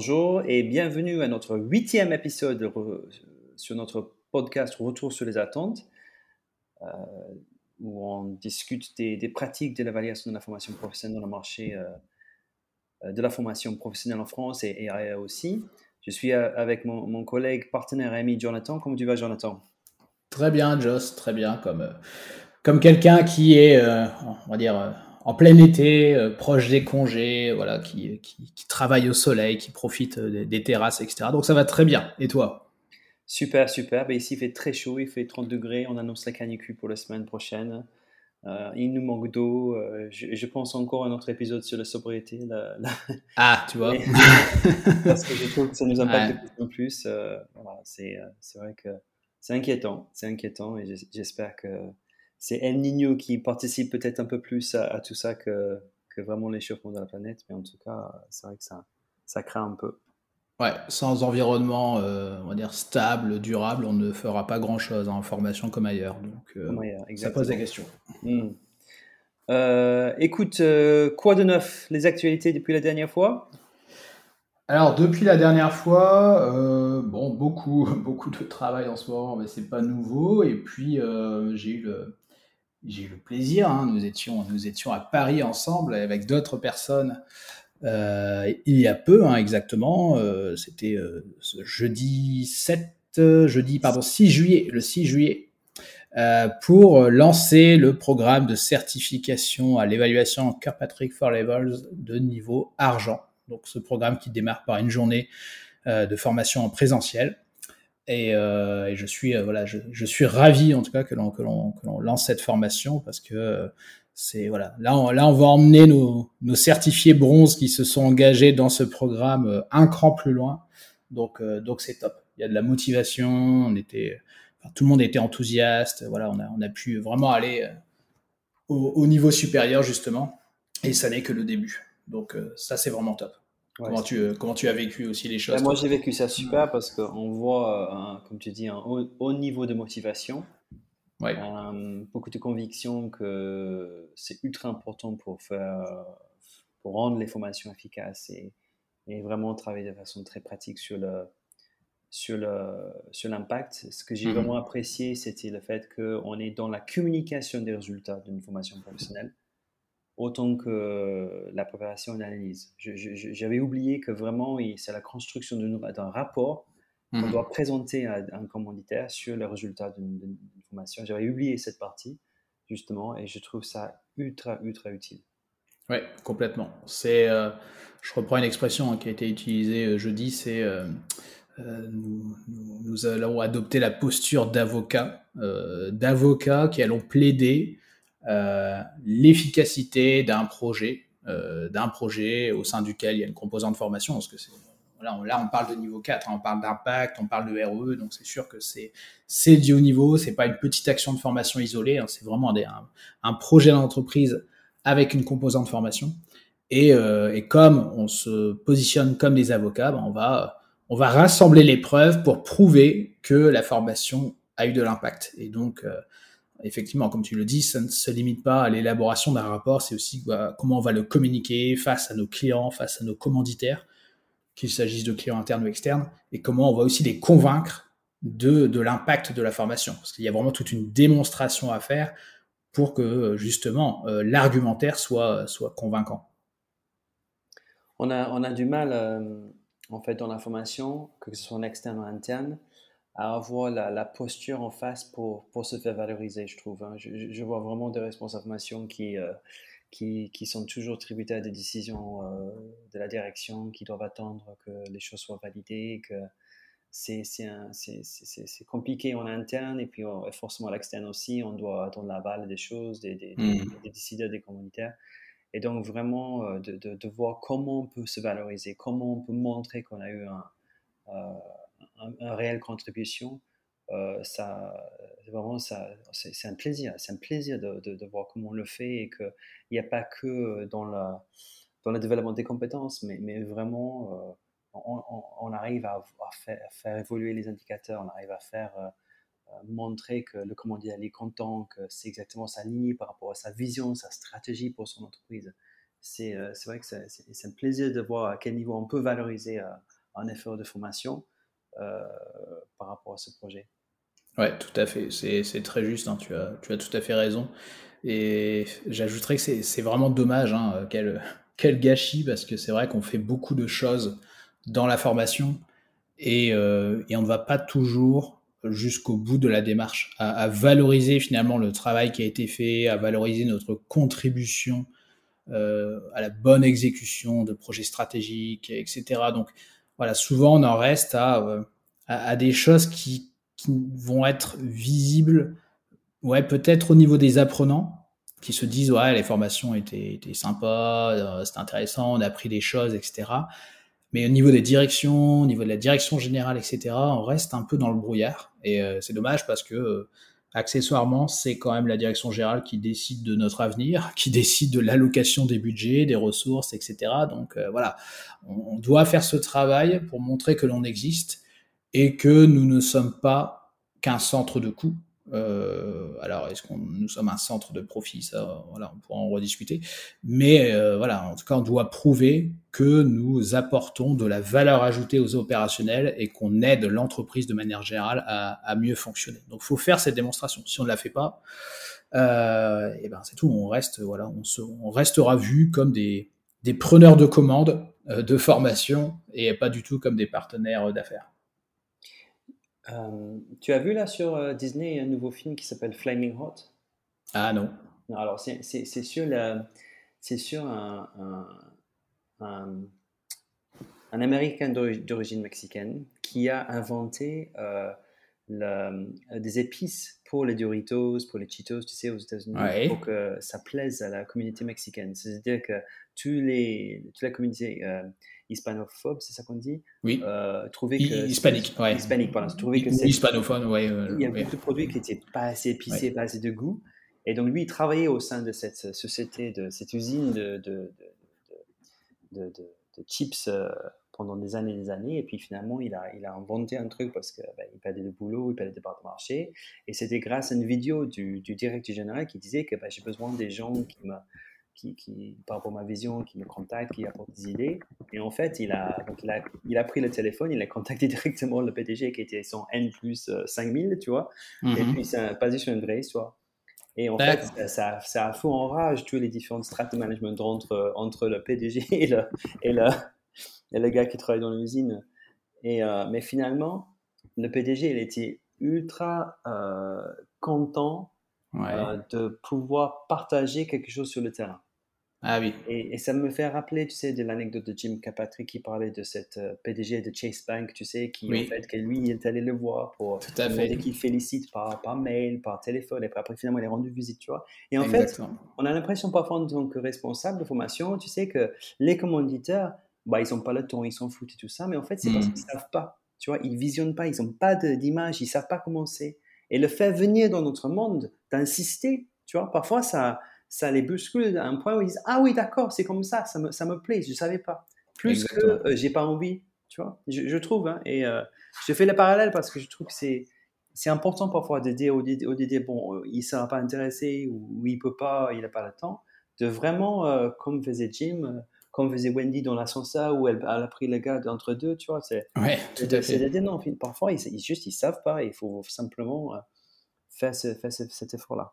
Bonjour et bienvenue à notre huitième épisode sur notre podcast Retour sur les attentes, euh, où on discute des, pratiques de l'évaluation de la formation professionnelle dans le marché euh, euh, de la formation professionnelle en France et, et aussi. Je suis avec mon, collègue, partenaire ami Jonathan. Comment tu vas, Jonathan? Très bien, Joss, très bien. Comme, comme quelqu'un qui est, on va dire, en plein été, euh, proche des congés, voilà, qui, qui, travaille au soleil, qui profite euh, des, terrasses, etc. Donc ça va très bien. Et toi? Super, super. Ben, ici, il fait très chaud, il fait 30 degrés. On annonce la canicule pour la semaine prochaine. Euh, il nous manque d'eau. je, pense encore à un autre épisode sur la sobriété. Ah, tu vois. parce que je trouve que ça nous impacte de plus en plus. voilà, c'est vrai que c'est inquiétant. C'est inquiétant et j'espère que c'est El Niño qui participe peut-être un peu plus à, tout ça que, que vraiment l'échauffement de la planète. Mais en tout cas, c'est vrai que ça, ça craint un peu. Ouais, sans environnement, euh, on va dire stable, durable, on ne fera pas grand-chose en formation comme ailleurs. Donc, euh, ça pose des questions. Hmm. Euh, écoute, quoi de neuf Les actualités depuis la dernière fois? Alors depuis la dernière fois, bon beaucoup beaucoup de travail en ce moment, mais c'est pas nouveau. Et puis j'ai eu le j'ai eu le plaisir. Hein. nous, étions, nous étions à Paris ensemble avec d'autres personnes euh, il y a peu, hein, exactement. Euh, c'était euh, jeudi 7, jeudi, pardon, 6 juillet, le 6 juillet, pour lancer le programme de certification à l'évaluation Kirkpatrick for Levels de niveau argent. Donc, ce programme qui démarre par une journée de formation en présentiel. Euh, et, je suis euh, voilà, je, suis ravi en tout cas que l'on que l'on lance cette formation parce que c'est voilà, là on, là on va emmener nos, nos certifiés bronze qui se sont engagés dans ce programme euh, un cran plus loin. Donc donc c'est top. Il y a de la motivation, on était tout le monde était enthousiaste, voilà, on a on a pu vraiment aller au, au niveau supérieur justement et ça n'est que le début. Donc ça c'est vraiment top comment, tu, euh, comment tu as vécu aussi les choses ben, Moi, j'ai vécu ça super parce qu'on voit, euh, comme tu dis, un haut, niveau de motivation. Euh, beaucoup de conviction que c'est ultra important pour, faire, pour rendre les formations efficaces et, et vraiment travailler de façon très pratique sur le, sur le sur l'impact. Ce que j'ai mhm. vraiment apprécié, c'était le fait qu'on est dans la communication des résultats d'une formation professionnelle autant que la préparation et l'analyse. J'avais oublié que vraiment, c'est la construction d'un rapport qu'on mmh doit présenter à un commanditaire sur les résultats d'une formation. J'avais oublié cette partie, justement, et je trouve ça ultra, ultra utile. Oui, complètement. C'est, euh, je reprends une expression hein, qui a été utilisée euh, jeudi, c'est euh, nous, nous, allons adopter la posture d'avocat, d'avocat qui allons plaider euh, l'efficacité d'un projet, euh, d'un projet au sein duquel il y a une composante formation, parce que c'est Là on, là, on parle de niveau 4, hein, on parle d'impact, on parle de RE, donc c'est sûr que c'est du haut niveau, c'est pas une petite action de formation isolée, hein, c'est vraiment des, un, projet d'entreprise avec une composante formation. Et, euh, et comme on se positionne comme des avocats, ben on va on va rassembler les preuves pour prouver que la formation a eu de l'impact. Et donc effectivement, comme tu le dis, ça ne se limite pas à l'élaboration d'un rapport, c'est aussi comment on va le communiquer face à nos clients, face à nos commanditaires, qu'il s'agisse de clients internes ou externes, et comment on va aussi les convaincre de, de l'impact de la formation. Parce qu'il y a vraiment toute une démonstration à faire pour que justement euh, l'argumentaire soit, soit convaincant. On a, on a du mal, euh, en fait, dans la formation, que ce soit en externe ou interne, à avoir la, posture en face pour, pour, se faire valoriser, je trouve. Hein. Je, vois vraiment des responsables formation qui, euh, qui, qui, sont toujours tributaires des décisions euh, de la direction, qui doivent attendre que les choses soient validées, que c'est compliqué en interne et puis forcément à l'externe aussi, on doit attendre la balle des choses, des, des, mmh. des, décideurs, des communautaires. Et donc vraiment euh, de, de, voir comment on peut se valoriser, comment on peut montrer qu'on a eu un, un, réelle contribution, euh, ça, ça, c'est, un plaisir. C'est un plaisir de, voir comment on le fait et qu'il n'y a pas que dans, la, dans le développement des compétences, mais, mais vraiment, euh, on, arrive à, faire, évoluer les indicateurs, on arrive à faire euh, montrer que le commanditaire est content, que c'est exactement sa ligne par rapport à sa vision, sa stratégie pour son entreprise. C'est vrai que c'est, un plaisir de voir à quel niveau on peut valoriser un effort de formation par rapport à ce projet. Ouais, tout à fait. C'est très juste. Hein. Tu, as, tu as tout à fait raison. Et j'ajouterais que c'est vraiment dommage. Hein, quel, quel gâchis, parce que c'est vrai qu'on fait beaucoup de choses dans la formation et, et on ne va pas toujours jusqu'au bout de la démarche, à, valoriser finalement le travail qui a été fait, à valoriser notre contribution euh, à la bonne exécution de projets stratégiques, etc. Donc voilà, souvent on en reste à, euh, à, des choses qui, qui, vont être visibles, ouais, peut-être au niveau des apprenants, qui se disent ouais les formations étaient, étaient sympas, euh, c'était intéressant, on a appris des choses, etc. Mais au niveau des directions, au niveau de la direction générale, etc., on reste un peu dans le brouillard. Et euh, c'est dommage parce que, accessoirement, c'est quand même la direction générale qui décide de notre avenir, qui décide de l'allocation des budgets, des ressources, etc. Donc euh, voilà, on, on, doit faire ce travail pour montrer que l'on existe et que nous ne sommes pas qu'un centre de coût, euh, alors, est-ce qu'on nous sommes un centre de profit Ça, voilà, on pourra en rediscuter. Mais euh, voilà, en tout cas, on doit prouver que nous apportons de la valeur ajoutée aux opérationnels et qu'on aide l'entreprise de manière générale à, mieux fonctionner. Donc, faut faire cette démonstration. Si on ne la fait pas, euh, et ben c'est tout. On reste, voilà, on, se, on restera vu comme des, des preneurs de commandes euh, de formation et pas du tout comme des partenaires d'affaires. Euh, tu as vu là sur euh, Disney un nouveau film qui s'appelle Flaming Hot? Ah non. Alors c'est sur, c'est sur un, un, un, Américain d'origine mexicaine qui a inventé euh, des épices pour les Doritos, pour les Cheetos, tu sais, aux États-Unis, pour que ça plaise à la communauté mexicaine. C'est-à-dire que tous les, toute la communauté hispanophobe, c'est ça qu'on dit? Oui. Euh, trouver que hispanique, ouais. Hispanique, pardon. Trouver que hispanophone, ouais. il y a beaucoup de produits qui n'étaient pas assez épicés, pas assez de goût. Et donc lui, il travaillait au sein de cette société, de cette usine de, de, de, de chips euh, pendant des années et des années. Et puis finalement, il a, il a inventé un truc parce qu'il ben, perdait le boulot, il perdait des parts de marché. Et c'était grâce à une vidéo du, du directeur général qui disait que ben, j'ai besoin des gens qui me qui, qui, par rapport à ma vision, qui me contacte, qui apporte des idées. Et en fait, il a, donc il a, il a pris le téléphone, il a contacté directement le PDG qui était son N plus 5000, euh, tu vois. Et mhm. puis, c'est basé sur une vraie histoire. Et en fait, ça, ça a fou en rage tous les différentes strates de management entre, entre le PDG et le, et le, et le gars qui travaille dans l'usine. Et, euh, mais finalement, le PDG, il était ultra euh, content de pouvoir partager quelque chose sur le terrain. Ah oui. Et, ça me fait rappeler, tu sais, de l'anecdote de Jim Capatri qui parlait de cette euh, PDG de Chase Bank, tu sais, qui en fait, que lui, il est allé le voir pour Tout à fait. qu'il félicite par, par mail, par téléphone, et puis après, finalement, il est rendu visite, tu vois. Et en fait, on a l'impression parfois, en tant que responsable de formation, tu sais, que les commanditaires, bah, ils n'ont pas le temps, ils s'en foutent et tout ça, mais en fait, c'est parce hmm. qu'ils ne savent pas, tu vois, ils visionnent pas, ils n'ont pas d'image, ils ne savent pas comment c'est. Et le fait venir dans notre monde, d'insister, tu vois, parfois, ça ça les bouscule à un point où ils disent Ah oui, d'accord, c'est comme ça, ça me, ça me plaît, je ne savais pas. Plus que euh, j'ai pas envie, tu vois, je, trouve. Hein, et euh, je fais le parallèle parce que je trouve que c'est. C'est important parfois de dire au DD, bon, euh, il ne sera pas intéressé ou, il ne peut pas, il n'a pas le temps, de vraiment, comme faisait Jim, comme faisait Wendy dans l'ascenseur où elle, a pris le gars d'entre deux, tu vois. C'est ouais, tout à fait. dire non, parfois, ils, ils, juste, ils savent pas, il faut simplement faire, ce, faire cet effort-là.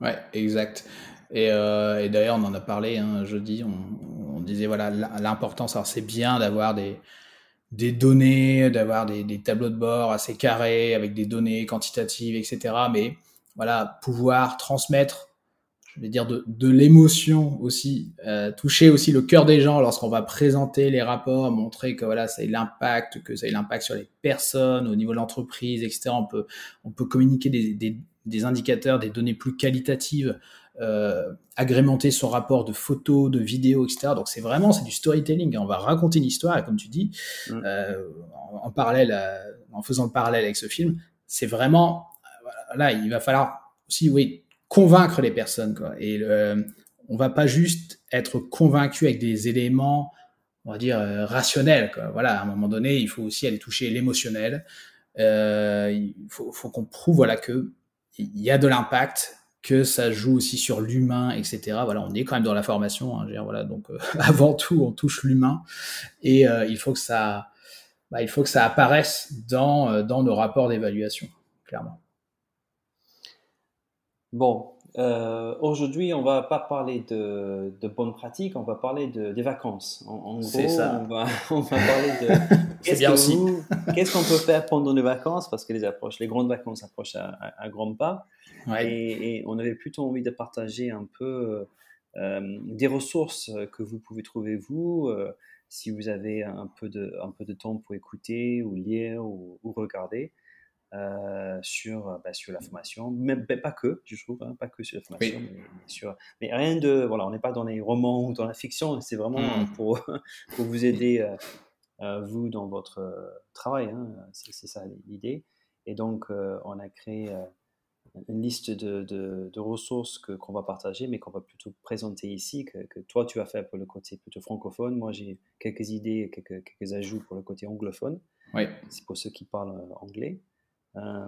Ouais, exact. Et, euh, et d'ailleurs, on en a parlé hein, jeudi. On, on, disait voilà l'importance. Alors, c'est bien d'avoir des, des données, d'avoir des, des, tableaux de bord assez carrés avec des données quantitatives, etc. Mais voilà, pouvoir transmettre, je vais dire, de, de l'émotion aussi, euh, toucher aussi le cœur des gens lorsqu'on va présenter les rapports, montrer que voilà, ça a l'impact, que ça a l'impact sur les personnes, au niveau de l'entreprise, etc. On peut, on peut communiquer des, des des indicateurs, des données plus qualitatives, euh, agrémenter son rapport de photos, de vidéos, etc. Donc c'est vraiment c'est du storytelling. On va raconter une histoire et comme tu dis, mm. euh, en, parallèle, euh, en faisant le parallèle avec ce film, c'est vraiment euh, là il va falloir aussi oui convaincre les personnes quoi. Et euh, on va pas juste être convaincu avec des éléments on va dire rationnels quoi. Voilà, à un moment donné, il faut aussi aller toucher l'émotionnel. il faut, qu'on prouve voilà que il y a de l'impact, que ça joue aussi sur l'humain, etc. Voilà, on est quand même dans la formation, hein, voilà, donc euh, avant tout, on touche l'humain et euh, il faut que ça, bah, il faut que ça apparaisse dans, dans nos rapports d'évaluation, clairement. Bon, euh, aujourd'hui, on va pas parler de, de bonnes pratiques, on va parler de, des vacances. En, gros, ça. On, va, on va parler de qu'est-ce qu'on peut faire pendant les vacances, parce que les, approches, les grandes vacances approchent à, à, grands pas. Et, on avait plutôt envie de partager un peu euh, des ressources que vous pouvez trouver vous, euh, si vous avez un peu, de, un peu de temps pour écouter ou lire ou regarder. Euh, sur, euh, bah, sur la formation, même pas que, je trouve, hein, pas que sur la formation, mais, sur, mais rien de, voilà, on n'est pas dans les romans ou dans la fiction, c'est vraiment mmh. pour, pour vous aider, euh, vous, dans votre travail, hein, c'est ça l'idée. Et donc, on a créé une liste de, de, ressources que, qu'on va partager, mais qu'on va plutôt présenter ici, que, que, toi tu as fait pour le côté plutôt francophone. Moi j'ai quelques idées, quelques, quelques ajouts pour le côté anglophone. Oui. C'est pour ceux qui parlent anglais. Euh,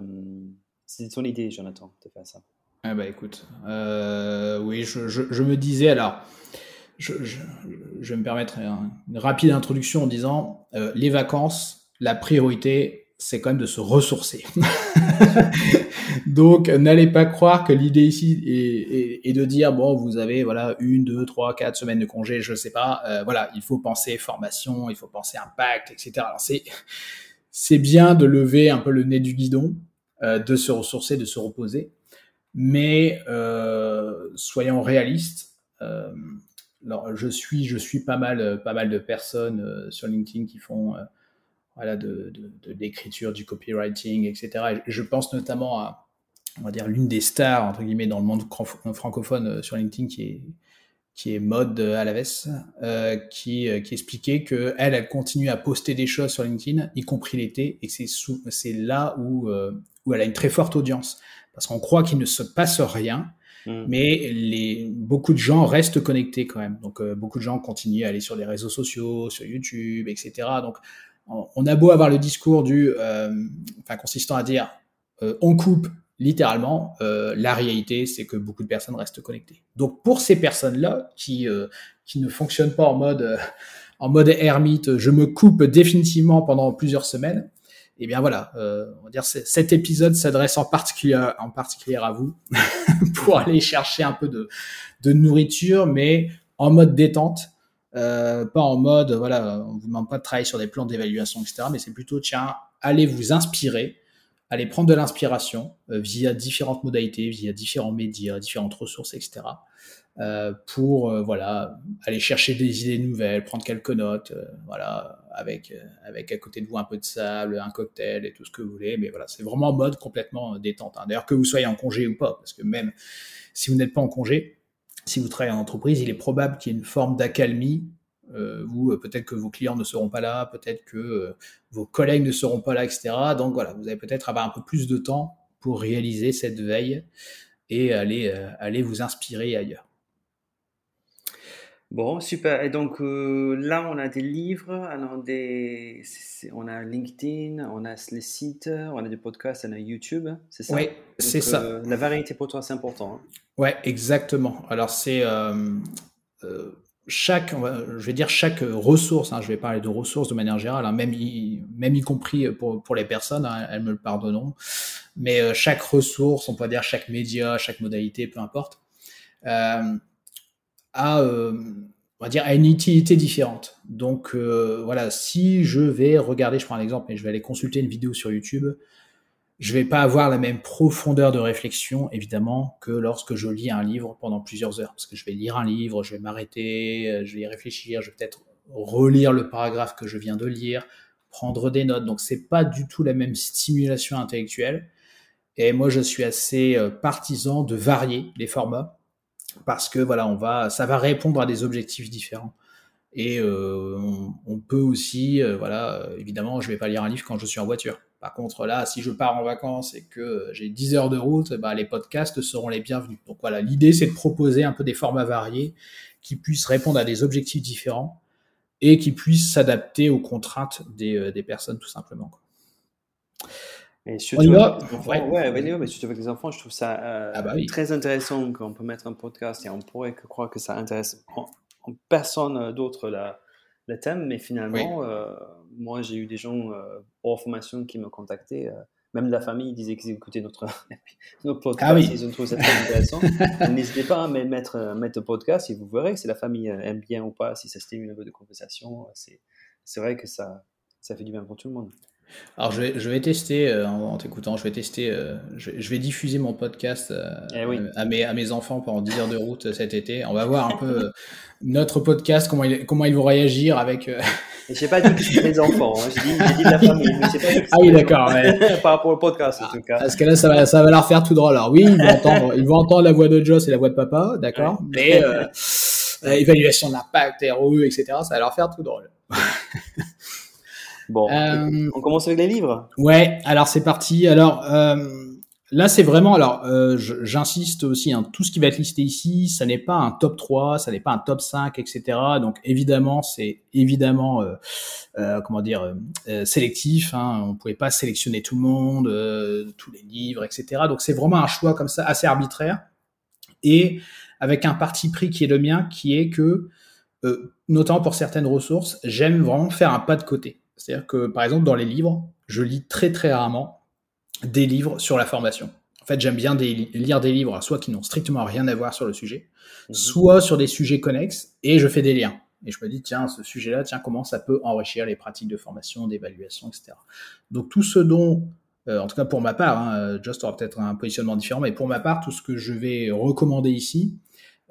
c'est ton idée, Jonathan, de faire ça. Ah bah écoute, euh, oui, je, me disais alors, je, vais me permettre une rapide introduction en disant euh, les vacances, la priorité, c'est quand même de se ressourcer. Donc, n'allez pas croire que l'idée ici est, de dire bon, vous avez voilà une, deux, trois, quatre semaines de congé, je sais pas. voilà, il faut penser formation, il faut penser impact, etc. Alors c'est c'est bien de lever un peu le nez du guidon, euh, de se ressourcer, de se reposer, mais euh, soyons réalistes. Euh, je suis, je suis pas mal, pas mal de personnes sur LinkedIn qui font voilà, de, l'écriture, du copywriting, etc. Et je pense notamment à, on va dire, l'une des stars, entre guillemets, dans le monde francophone sur LinkedIn, qui est, qui est Mode Alaves, euh, qui, euh, qui expliquait que elle, elle continue à poster des choses sur LinkedIn, y compris l'été, et c'est c'est là où, euh, où elle a une très forte audience, parce qu'on croit qu'il ne se passe rien, mm. mais les, beaucoup de gens restent connectés quand même. Donc euh, beaucoup de gens continuent à aller sur les réseaux sociaux, sur YouTube, etc. Donc on, on a beau avoir le discours du, enfin consistant à dire on coupe littéralement, euh, la réalité, c'est que beaucoup de personnes restent connectées. Donc pour ces personnes-là qui euh, qui ne fonctionnent pas en mode euh, en mode ermite, je me coupe définitivement pendant plusieurs semaines. Eh bien voilà, on va dire cet épisode s'adresse en particulier en particulier à vous pour aller chercher un peu de de nourriture, mais en mode détente. pas en mode, voilà, on vous demande pas de travailler sur des plans d'évaluation, etc. Mais c'est plutôt, tiens, allez vous inspirer, aller prendre de l'inspiration euh, via différentes modalités, via différents médias, différentes ressources, etc. Euh, pour euh, voilà aller chercher des idées nouvelles, prendre quelques notes, voilà avec avec à côté de vous un peu de sable, un cocktail et tout ce que vous voulez. Mais voilà, c'est vraiment en mode complètement détente. Hein. D'ailleurs que vous soyez en congé ou pas, parce que même si vous n'êtes pas en congé, si vous travaillez en entreprise, il est probable qu'il y ait une forme d'accalmie euh, vous, euh, peut-être que vos clients ne seront pas là, peut-être que euh, vos collègues ne seront pas là, etc. Donc voilà, vous allez peut-être avoir un peu plus de temps pour réaliser cette veille et aller, aller vous inspirer ailleurs. Bon, super. Et donc là, on a des livres, on a, des, on a LinkedIn, on a les sites, on a des podcasts, on a YouTube, c'est ça? Oui, c'est ça. la variété pour toi, c'est important. Hein ouais, exactement. Alors c'est chaque, je vais dire chaque ressource, hein, je vais parler de ressources de manière générale, hein, même, y, compris pour, les personnes, hein, elles me le pardonneront, mais euh, chaque ressource, on peut dire chaque média, chaque modalité, peu importe, euh, a, euh, on va dire, a une utilité différente. Donc voilà, si je vais regarder, je prends un exemple, mais je vais aller consulter une vidéo sur YouTube, je vais pas avoir la même profondeur de réflexion, évidemment, que lorsque je lis un livre pendant plusieurs heures. Parce que je vais lire un livre, je vais m'arrêter, euh, je vais y réfléchir, je vais peut-être relire le paragraphe que je viens de lire, prendre des notes. Donc c'est pas du tout la même stimulation intellectuelle. Et moi, je suis assez euh, partisan de varier les formats parce que voilà, on va, ça va répondre à des objectifs différents. Et euh, on, peut aussi, voilà, évidemment, je vais pas lire un livre quand je suis en voiture. Par contre, là, si je pars en vacances et que j'ai 10 heures de route, bah, les podcasts seront les bienvenus. Donc voilà, l'idée, c'est de proposer un peu des formats variés qui puissent répondre à des objectifs différents et qui puissent s'adapter aux contraintes des, euh, des, personnes, tout simplement. Et surtout, avec les enfants, ouais. mais surtout avec les enfants, je trouve ça euh, ah bah très intéressant qu'on peut mettre un podcast et on pourrait croire que ça intéresse en, personne d'autre le thème, mais finalement, euh, moi, j'ai eu des gens hors formation qui me contactaient même la famille disait qu'ils écoutaient notre, notre podcast, ah ils ont trouvé ça très intéressant. N'hésitez pas à mettre, mettre le podcast et vous verrez si la famille aime bien ou pas, si ça stimule un peu de conversation. C'est vrai que ça, ça fait du bien pour tout le monde. Alors je vais, je vais tester euh, en, t'écoutant, je vais tester, euh, je, vais diffuser mon podcast euh, eh à, mes, à mes enfants pendant 10 heures de route cet été. On va voir un peu notre podcast, comment, ils, comment ils vont réagir avec... Je sais pas dit que c'était les enfants, hein. j'ai dit, dit, la famille, mais pas Ah oui, d'accord. Par rapport au podcast, en tout cas. Parce que là, ça va, ça va leur faire tout drôle. Alors oui, ils vont entendre, ils vont entendre la voix de Joss et la voix de papa, d'accord, mais évaluation de l'impact, ROE, etc., ça va leur faire tout drôle. Bon, euh, on commence avec les livres. Ouais, alors c'est parti. Alors euh, là, c'est vraiment. Alors, euh, j'insiste aussi. Hein, tout ce qui va être listé ici, ça n'est pas un top 3, ça n'est pas un top 5, etc. Donc évidemment, c'est évidemment comment dire sélectif. Hein, on pouvait pas sélectionner tout le monde, tous les livres, etc. Donc c'est vraiment un choix comme ça assez arbitraire et avec un parti pris qui est le mien, qui est que notamment pour certaines ressources, j'aime vraiment faire un pas de côté. C'est-à-dire que, par exemple, dans les livres, je lis très très rarement des livres sur la formation. En fait, j'aime bien lire des livres, soit qui n'ont strictement rien à voir sur le sujet, mhm. soit sur des sujets connexes, et je fais des liens. Et je me dis, tiens, ce sujet-là, tiens, comment ça peut enrichir les pratiques de formation, d'évaluation, etc. Donc, tout ce dont, euh, en tout cas pour ma part, hein, Just aura peut-être un positionnement différent, mais pour ma part, tout ce que je vais recommander ici,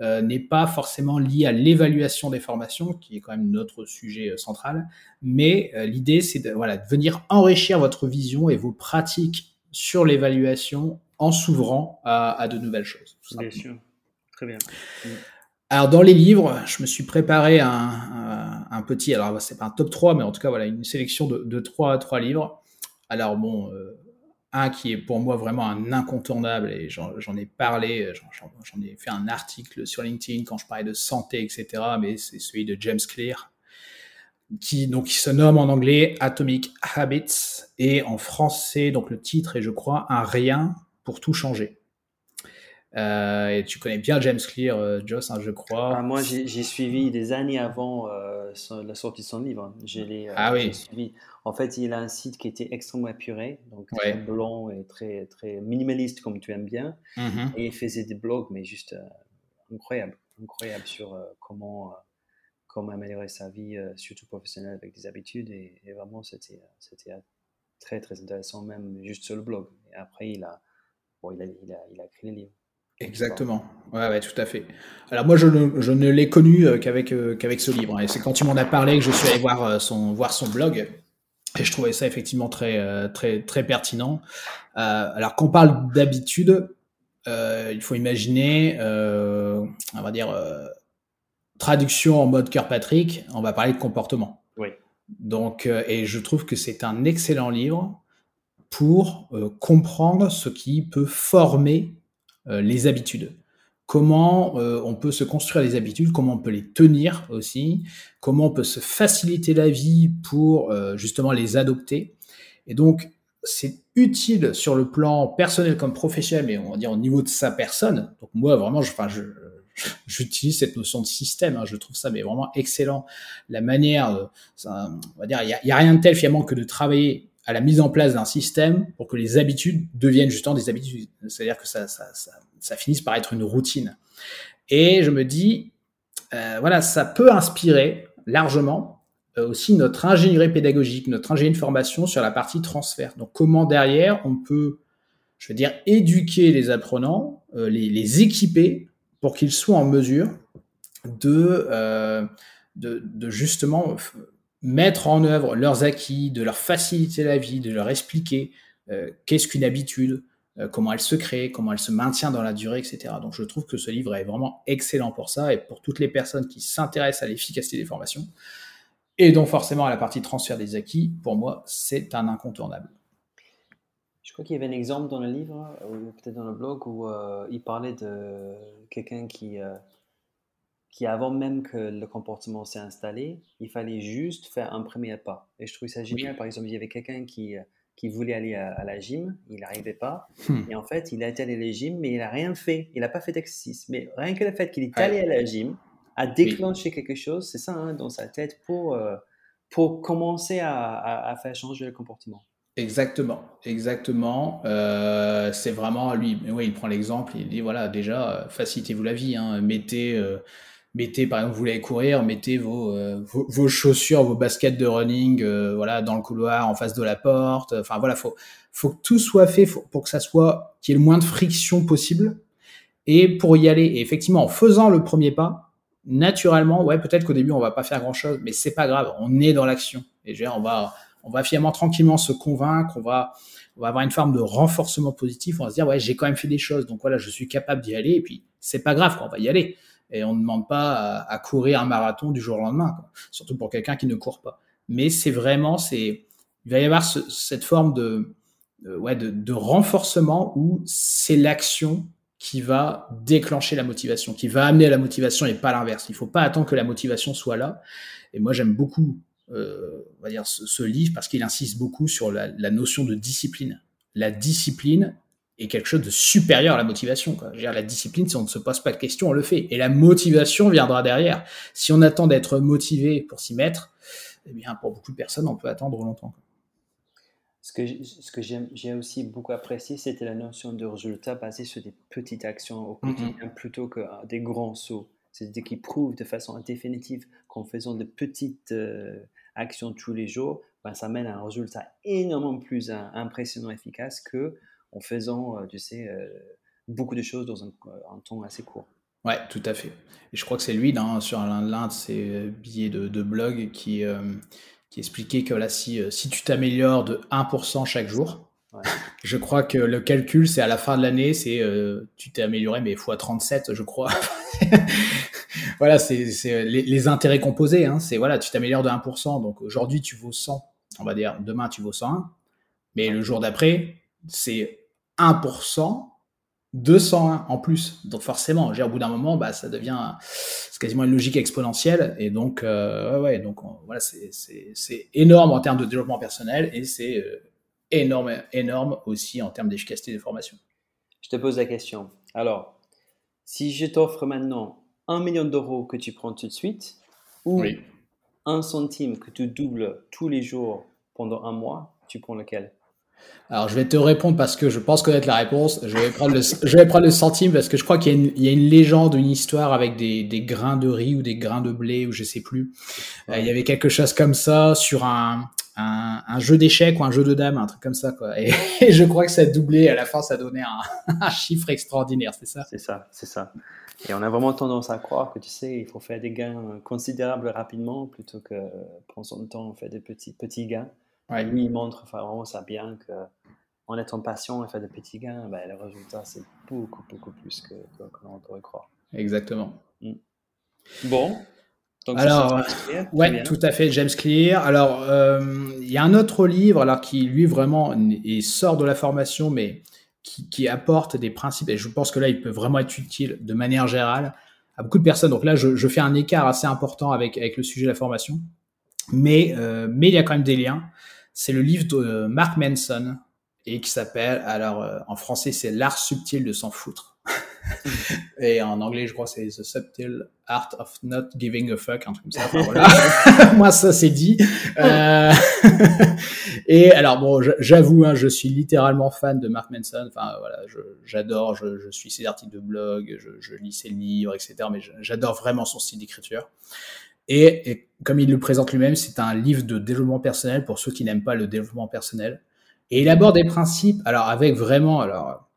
euh, n'est pas forcément lié à l'évaluation des formations, qui est quand même notre sujet euh, central, mais euh, l'idée c'est de, voilà, de venir enrichir votre vision et vos pratiques sur l'évaluation en s'ouvrant à, de nouvelles choses. Bien sûr, très bien. Mm. Alors dans les livres, je me suis préparé un, un, petit, alors c'est pas un top 3, mais en tout cas voilà une sélection de, de 3, 3 livres. Alors bon, qui est pour moi vraiment un incontournable, et j'en ai parlé, j'en ai fait un article sur LinkedIn quand je parlais de santé, etc., mais c'est celui de James Clear, qui, donc, qui se nomme en anglais Atomic Habits, et en français, donc le titre est, je crois, Un rien pour tout changer. Euh, et tu connais bien James Clear, euh, Joss, hein, je crois. Ah, moi, j'ai suivi des années avant euh, la sortie de son livre. Les, ah oui. Suivi. En fait, il a un site qui était extrêmement épuré, donc très blanc et très, très minimaliste comme tu aimes bien. Mm-hmm. Et il faisait des blogs, mais juste incroyable, incroyable sur comment, comment améliorer sa vie, surtout professionnelle avec des habitudes. Et, vraiment, c'était très, très intéressant, même juste sur le blog. Et après, il a, bon, il a, il a, il a écrit les livres. Exactement. Ouais, ouais, tout à fait. Alors moi, je ne, je ne l'ai connu euh, qu'avec euh, qu'avec ce livre. Et c'est quand tu m'en as parlé que je suis allé voir euh, son voir son blog. Et je trouvais ça effectivement très très très pertinent. alors qu'on parle d'habitude, il faut imaginer, on va dire traduction en mode Kirkpatrick, on va parler de comportement. Oui. Donc, et je trouve que c'est un excellent livre pour comprendre ce qui peut former euh, les habitudes. Comment euh, on peut se construire des habitudes, comment on peut les tenir aussi, comment on peut se faciliter la vie pour euh, justement les adopter. Et donc, c'est utile sur le plan personnel comme professionnel, mais on va dire au niveau de sa personne. Donc moi, vraiment, je, enfin, je, j'utilise cette notion de système. Hein, je trouve ça mais vraiment excellent. La manière, on va dire, il y, a, rien de tel finalement que de travailler à la mise en place d'un système pour que les habitudes deviennent justement des habitudes. C'est-à-dire que ça, ça, ça, ça, finisse par être une routine. Et je me dis, euh, voilà, ça peut inspirer largement euh, aussi notre ingénierie pédagogique, notre ingénierie de formation sur la partie transfert. Donc comment derrière on peut, je veux dire, éduquer les apprenants, euh, les, les, équiper pour qu'ils soient en mesure de, euh, de, de justement mettre en œuvre leurs acquis, de leur faciliter la vie, de leur expliquer euh, qu'est-ce qu'une habitude, euh, comment elle se crée, comment elle se maintient dans la durée, etc. Donc je trouve que ce livre est vraiment excellent pour ça et pour toutes les personnes qui s'intéressent à l'efficacité des formations et donc forcément à la partie transfert des acquis, pour moi c'est un incontournable. Je crois qu'il y avait un exemple dans le livre, ou peut-être dans le blog, où euh, il parlait de quelqu'un qui qui avant même que le comportement s'est installé, il fallait juste faire un premier pas. Et je trouve ça génial. Par exemple, il y avait quelqu'un qui, euh, qui voulait aller à, la gym, il n'arrivait pas. Hmm. Et en fait, il a été allé à la gym, mais il n'a rien fait. Il n'a pas fait d'exercice. Mais rien que le fait qu'il est allé à la gym a déclenché quelque chose, c'est ça, hein, dans sa tête pour, euh, pour commencer à, faire changer le comportement. Exactement, exactement. Euh, c'est vraiment lui. Oui, il prend l'exemple. Il dit voilà, déjà, facilitez-vous la vie. Hein. mettez, euh, mettez, par exemple, vous voulez courir, mettez vos, vos, chaussures, vos baskets de running, voilà, dans le couloir, en face de la porte. Enfin voilà, faut, faut que tout soit fait pour que ça soit, qu'il y ait le moins de friction possible. Et pour y aller, et effectivement, en faisant le premier pas, naturellement, ouais, peut-être qu'au début on va pas faire grand chose, mais c'est pas grave. On est dans l'action. Et je dire, on va on va finalement tranquillement se convaincre, on va, on va avoir une forme de renforcement positif, on va se dire, ouais, j'ai quand même fait des choses, donc voilà, je suis capable d'y aller, et puis c'est pas grave, on va y aller. Et on ne demande pas à, courir un marathon du jour au lendemain, surtout pour quelqu'un qui ne court pas. Mais c'est vraiment, c'est, il va y avoir cette forme de, ouais, de, renforcement où c'est l'action qui va déclencher la motivation, qui va amener à la motivation et pas l'inverse. Il ne faut pas attendre que la motivation soit là. Et moi, j'aime beaucoup euh, on va dire, ce, livre parce qu'il insiste beaucoup sur la, notion de discipline. La discipline est quelque chose de supérieur à la motivation. Quoi. dire, la discipline, si on ne se pose pas de questions, on le fait. Et la motivation viendra derrière. Si on attend d'être motivé pour s'y mettre, eh bien, pour beaucoup de personnes, on peut attendre longtemps. Ce que, ce que j'ai aussi beaucoup apprécié, c'était la notion de résultat basé sur des petites actions au quotidien plutôt que des grands sauts. C'est-à-dire qu'il prouve de façon définitive qu'en faisant de petites euh, actions tous les jours, ben, ça mène à un résultat énormément plus impressionnant et efficace que en faisant, euh, tu sais, euh, beaucoup de choses dans un, temps assez court. Ouais, tout à fait. Et je crois que c'est lui, dans, sur l'un de ses billets de, blog, qui, qui expliquait que là, si, si tu t'améliores de 1% chaque jour, je crois que le calcul, c'est à la fin de l'année, c'est tu t'es amélioré, mais fois 37, je crois. voilà, c'est les, intérêts composés. Hein, c'est voilà, tu t'améliores de 1%. Donc aujourd'hui, tu vaux 100. On va dire demain, tu vaux 101. Mais le jour d'après, c'est 1%, 201 en plus. Donc forcément, au bout d'un moment, bah, ça devient c'est quasiment une logique exponentielle. Et donc, euh, ouais, donc voilà, c'est énorme en termes de développement personnel et c'est euh, énorme, énorme aussi en termes d'efficacité de formation. Je te pose la question. Alors, si je t'offre maintenant un million d'euros que tu prends tout de suite ou un centime que tu doubles tous les jours pendant un mois, tu prends lequel? Alors, je vais te répondre parce que je pense connaître la réponse. Je vais prendre le, centime parce que je crois qu'il y, a une légende, une histoire avec des, grains de riz ou des grains de blé ou je sais plus. Euh, il y avait quelque chose comme ça sur un, jeu d'échecs ou un jeu de dames, un truc comme ça. Et, je crois que ça a doublé, à la fin, ça donnait un, un chiffre extraordinaire, c'est ça? C'est ça, c'est ça. Et on a vraiment tendance à croire que, tu sais, il faut faire des gains considérables rapidement plutôt que prendre son temps, faire des petits, petits gains. Ouais. lui, il montre enfin, vraiment ça bien que en étant patient et faire des petits gains, ben, le résultat, c'est beaucoup, beaucoup plus que, que, l'on pourrait croire. Exactement. Mm. Bon, alors, ouais, tout à fait, James Clear. Alors, euh, il y a un autre livre, alors qui lui vraiment et sort de la formation, mais qui, apporte des principes. Et je pense que là, il peut vraiment être utile de manière générale à beaucoup de personnes. Donc là, je, fais un écart assez important avec avec le sujet de la formation, mais euh, mais il y a quand même des liens. C'est le livre de Mark Manson et qui s'appelle, alors euh, en français, c'est l'art subtil de s'en foutre. et en anglais, je crois, c'est The Subtle Art of Not Giving a Fuck, un truc comme ça. voilà. Moi, ça, c'est dit. Euh... et alors, bon, j'avoue, hein, je suis littéralement fan de Mark Manson. Enfin, voilà, j'adore, je, je, suis ses articles de blog, je, je lis ses livres, etc. Mais j'adore vraiment son style d'écriture. Et, et, comme il le présente lui-même, c'est un livre de développement personnel pour ceux qui n'aiment pas le développement personnel. Et il aborde des principes, alors avec vraiment, alors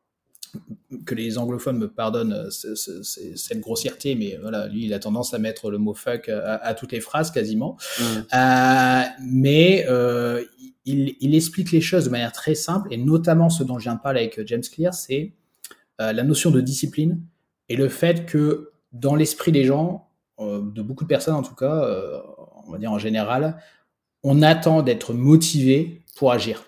que les anglophones me pardonnent euh, cette grossièreté, mais voilà, lui, il a tendance à mettre le mot fuck à, toutes les phrases quasiment. Euh, mais euh, il, il, explique les choses de manière très simple, et notamment ce dont je viens de parler avec James Clear, c'est euh, la notion de discipline et le fait que dans l'esprit des gens, euh, de beaucoup de personnes en tout cas, euh, on va dire en général, on attend d'être motivé pour agir.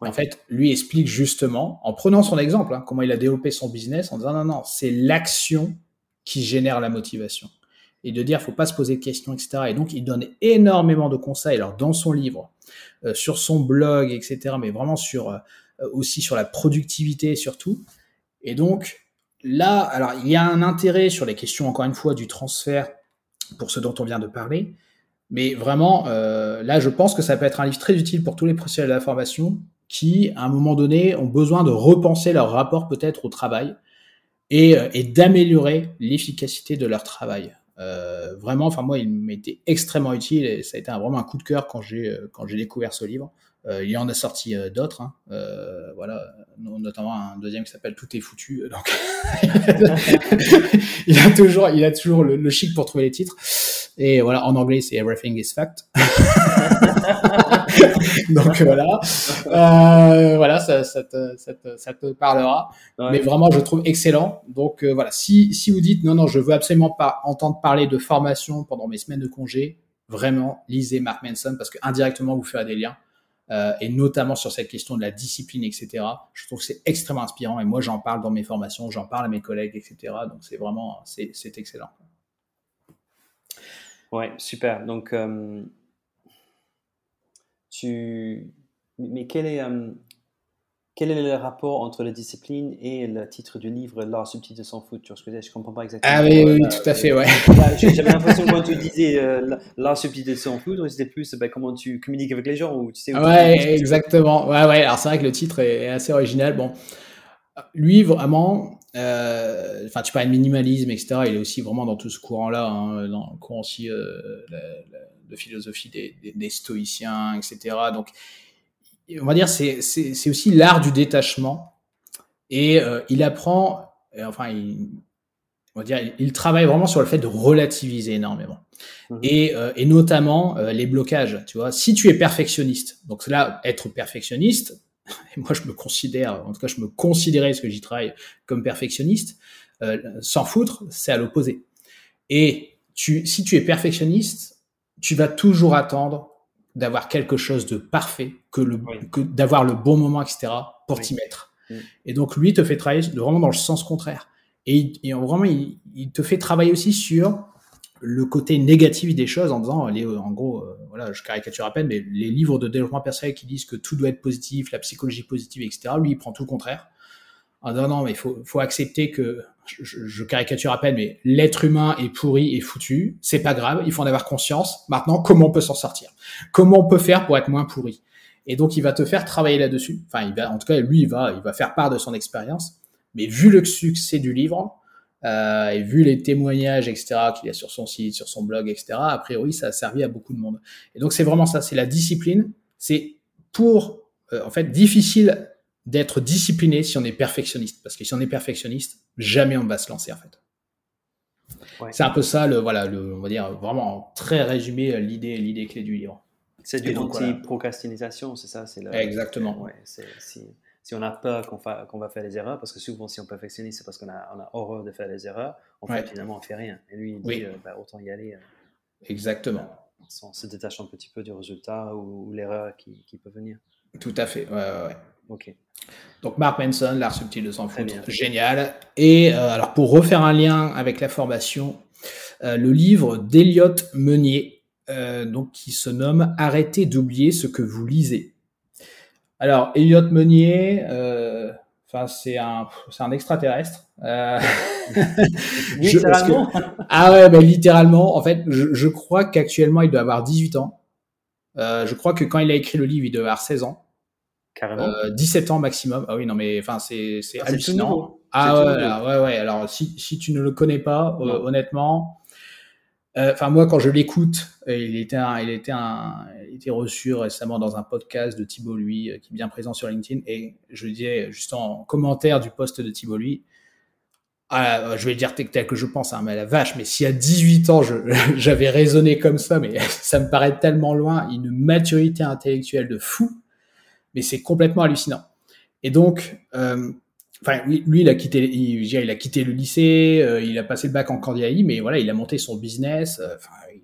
En fait, lui explique justement, en prenant son exemple, hein, comment il a développé son business, en disant non, non, c'est l'action qui génère la motivation. Et de dire, faut pas se poser de questions, etc. Et donc, il donne énormément de conseils, alors dans son livre, euh, sur son blog, etc., mais vraiment sur euh, aussi sur la productivité surtout. Et donc, là, alors, il y a un intérêt sur les questions, encore une fois, du transfert pour ce dont on vient de parler, Mais vraiment, euh, là, je pense que ça peut être un livre très utile pour tous les professionnels de la formation qui, à un moment donné, ont besoin de repenser leur rapport peut-être au travail et, euh, d'améliorer l'efficacité de leur travail. Euh, vraiment, enfin moi, il m'était extrêmement utile et ça a été vraiment un coup de cœur quand j'ai découvert ce livre. Euh, il y en a sorti euh, d'autres, hein. Euh, voilà, notamment un deuxième qui s'appelle Tout est foutu. Donc, il a toujours, il a toujours le, le, chic pour trouver les titres. Et voilà, en anglais, c'est Everything is Fact. donc voilà, voilà, ça, ça, te, ça, te, ça, te, parlera. Ouais. Mais vraiment, je trouve excellent. Donc voilà, si, si vous dites non, non, je veux absolument pas entendre parler de formation pendant mes semaines de congé, vraiment, lisez Mark Manson parce que indirectement, vous ferez des liens euh, et notamment sur cette question de la discipline, etc. Je trouve que c'est extrêmement inspirant et moi j'en parle dans mes formations, j'en parle à mes collègues, etc. Donc c'est vraiment, c'est excellent. Ouais, super. Donc, euh, tu, mais quel est, euh, quel est le rapport entre la discipline et le titre du livre, L'art subtil de s'en foutre? Que je Je comprends pas exactement. Ah oui, oui, tout à fait, ouais. J'avais l'impression quand tu disais euh, l'art subtil de s'en foutre, c'était plus ben, comment tu communiques avec les gens ou tu sais. ouais, tu exactement. Ouais, ouais. Alors c'est vrai que le titre est, assez original. Bon, lui vraiment, euh, enfin tu parles de minimalisme, etc. Il est aussi vraiment dans tout ce courant-là, hein, dans le courant aussi euh, la, la, de philosophie des, des, des stoïciens, etc. Donc on va dire, c'est, aussi l'art du détachement. Et euh, il apprend, enfin, il, on va dire, il, travaille vraiment sur le fait de relativiser énormément. Mmh. Et, euh, et, notamment euh, les blocages. Tu vois, si tu es perfectionniste, donc là, être perfectionniste, et moi je me considère, en tout cas je me considérais, parce que j'y travaille, comme perfectionniste, euh, s'en foutre, c'est à l'opposé. Et tu, si tu es perfectionniste, tu vas toujours attendre d'avoir quelque chose de parfait, que le, oui. que d'avoir le bon moment, etc. pour oui. t'y mettre. Oui. Et donc lui te fait travailler vraiment dans le sens contraire. Et, et vraiment, il, il, te fait travailler aussi sur le côté négatif des choses en disant, les, en gros, euh, voilà, je caricature à peine, mais les livres de développement personnel qui disent que tout doit être positif, la psychologie positive, etc. Lui, il prend tout le contraire. En disant non, mais il faut, faut accepter que je, je, caricature à peine, mais l'être humain est pourri et foutu. C'est pas grave, il faut en avoir conscience. Maintenant, comment on peut s'en sortir? Comment on peut faire pour être moins pourri? Et donc, il va te faire travailler là-dessus. Enfin, il va, en tout cas, lui, il va, il va faire part de son expérience. Mais vu le succès du livre euh, et vu les témoignages, etc., qu'il y a sur son site, sur son blog, etc., a priori, ça a servi à beaucoup de monde. Et donc, c'est vraiment ça. C'est la discipline. C'est pour, euh, en fait, difficile d'être discipliné si on est perfectionniste. Parce que si on est perfectionniste, jamais on va se lancer en fait. Ouais. C'est un peu ça, le, voilà, le, on va dire vraiment très résumé l'idée, l'idée clé du livre. C'est du anti-procrastination, voilà. c'est ça c'est Exactement. Ouais, si, si, on a peur qu'on, fa, qu'on va faire des erreurs, parce que souvent si on perfectionniste, c'est parce qu'on a, on a horreur de faire des erreurs, en fait finalement on fait rien. Et lui il dit oui. euh, bah, autant y aller. Euh, Exactement. En se détachant un petit peu du résultat ou, ou l'erreur qui, qui, peut venir. Tout à fait, ouais, ouais, ouais. Ok. Donc Mark Manson, l'art subtil de s'en foutre, génial. Et euh, alors pour refaire un lien avec la formation, euh, le livre d'Eliott Meunier, euh, donc qui se nomme Arrêtez d'oublier ce que vous lisez. Alors Eliott Meunier, enfin c'est un c'est un extraterrestre. littéralement. Que, ah ouais, bah, littéralement. En fait, je, je crois qu'actuellement il doit avoir 18 ans. je crois que quand il a écrit le livre, il devait avoir 16 ans. Carrément. Euh, 17 ans maximum. Ah oui, non, mais enfin, c'est ah, hallucinant. Ah ouais, alors, ouais, ouais. Alors, si, si tu ne le connais pas, euh, honnêtement, enfin, euh, moi, quand je l'écoute, il était, un, il était un, il était reçu récemment dans un podcast de Thibault Lui, qui est bien présent sur LinkedIn, et je disais juste en commentaire du post de Thibault Lui, ah, je vais dire tel que je pense, hein, mais la vache, mais si à 18 ans j'avais raisonné comme ça, mais ça me paraît tellement loin, une maturité intellectuelle de fou mais c'est complètement hallucinant. Et donc, euh, lui, il a quitté, il, a quitté le lycée, euh, il a passé le bac en candidat mais voilà, il a monté son business. Euh,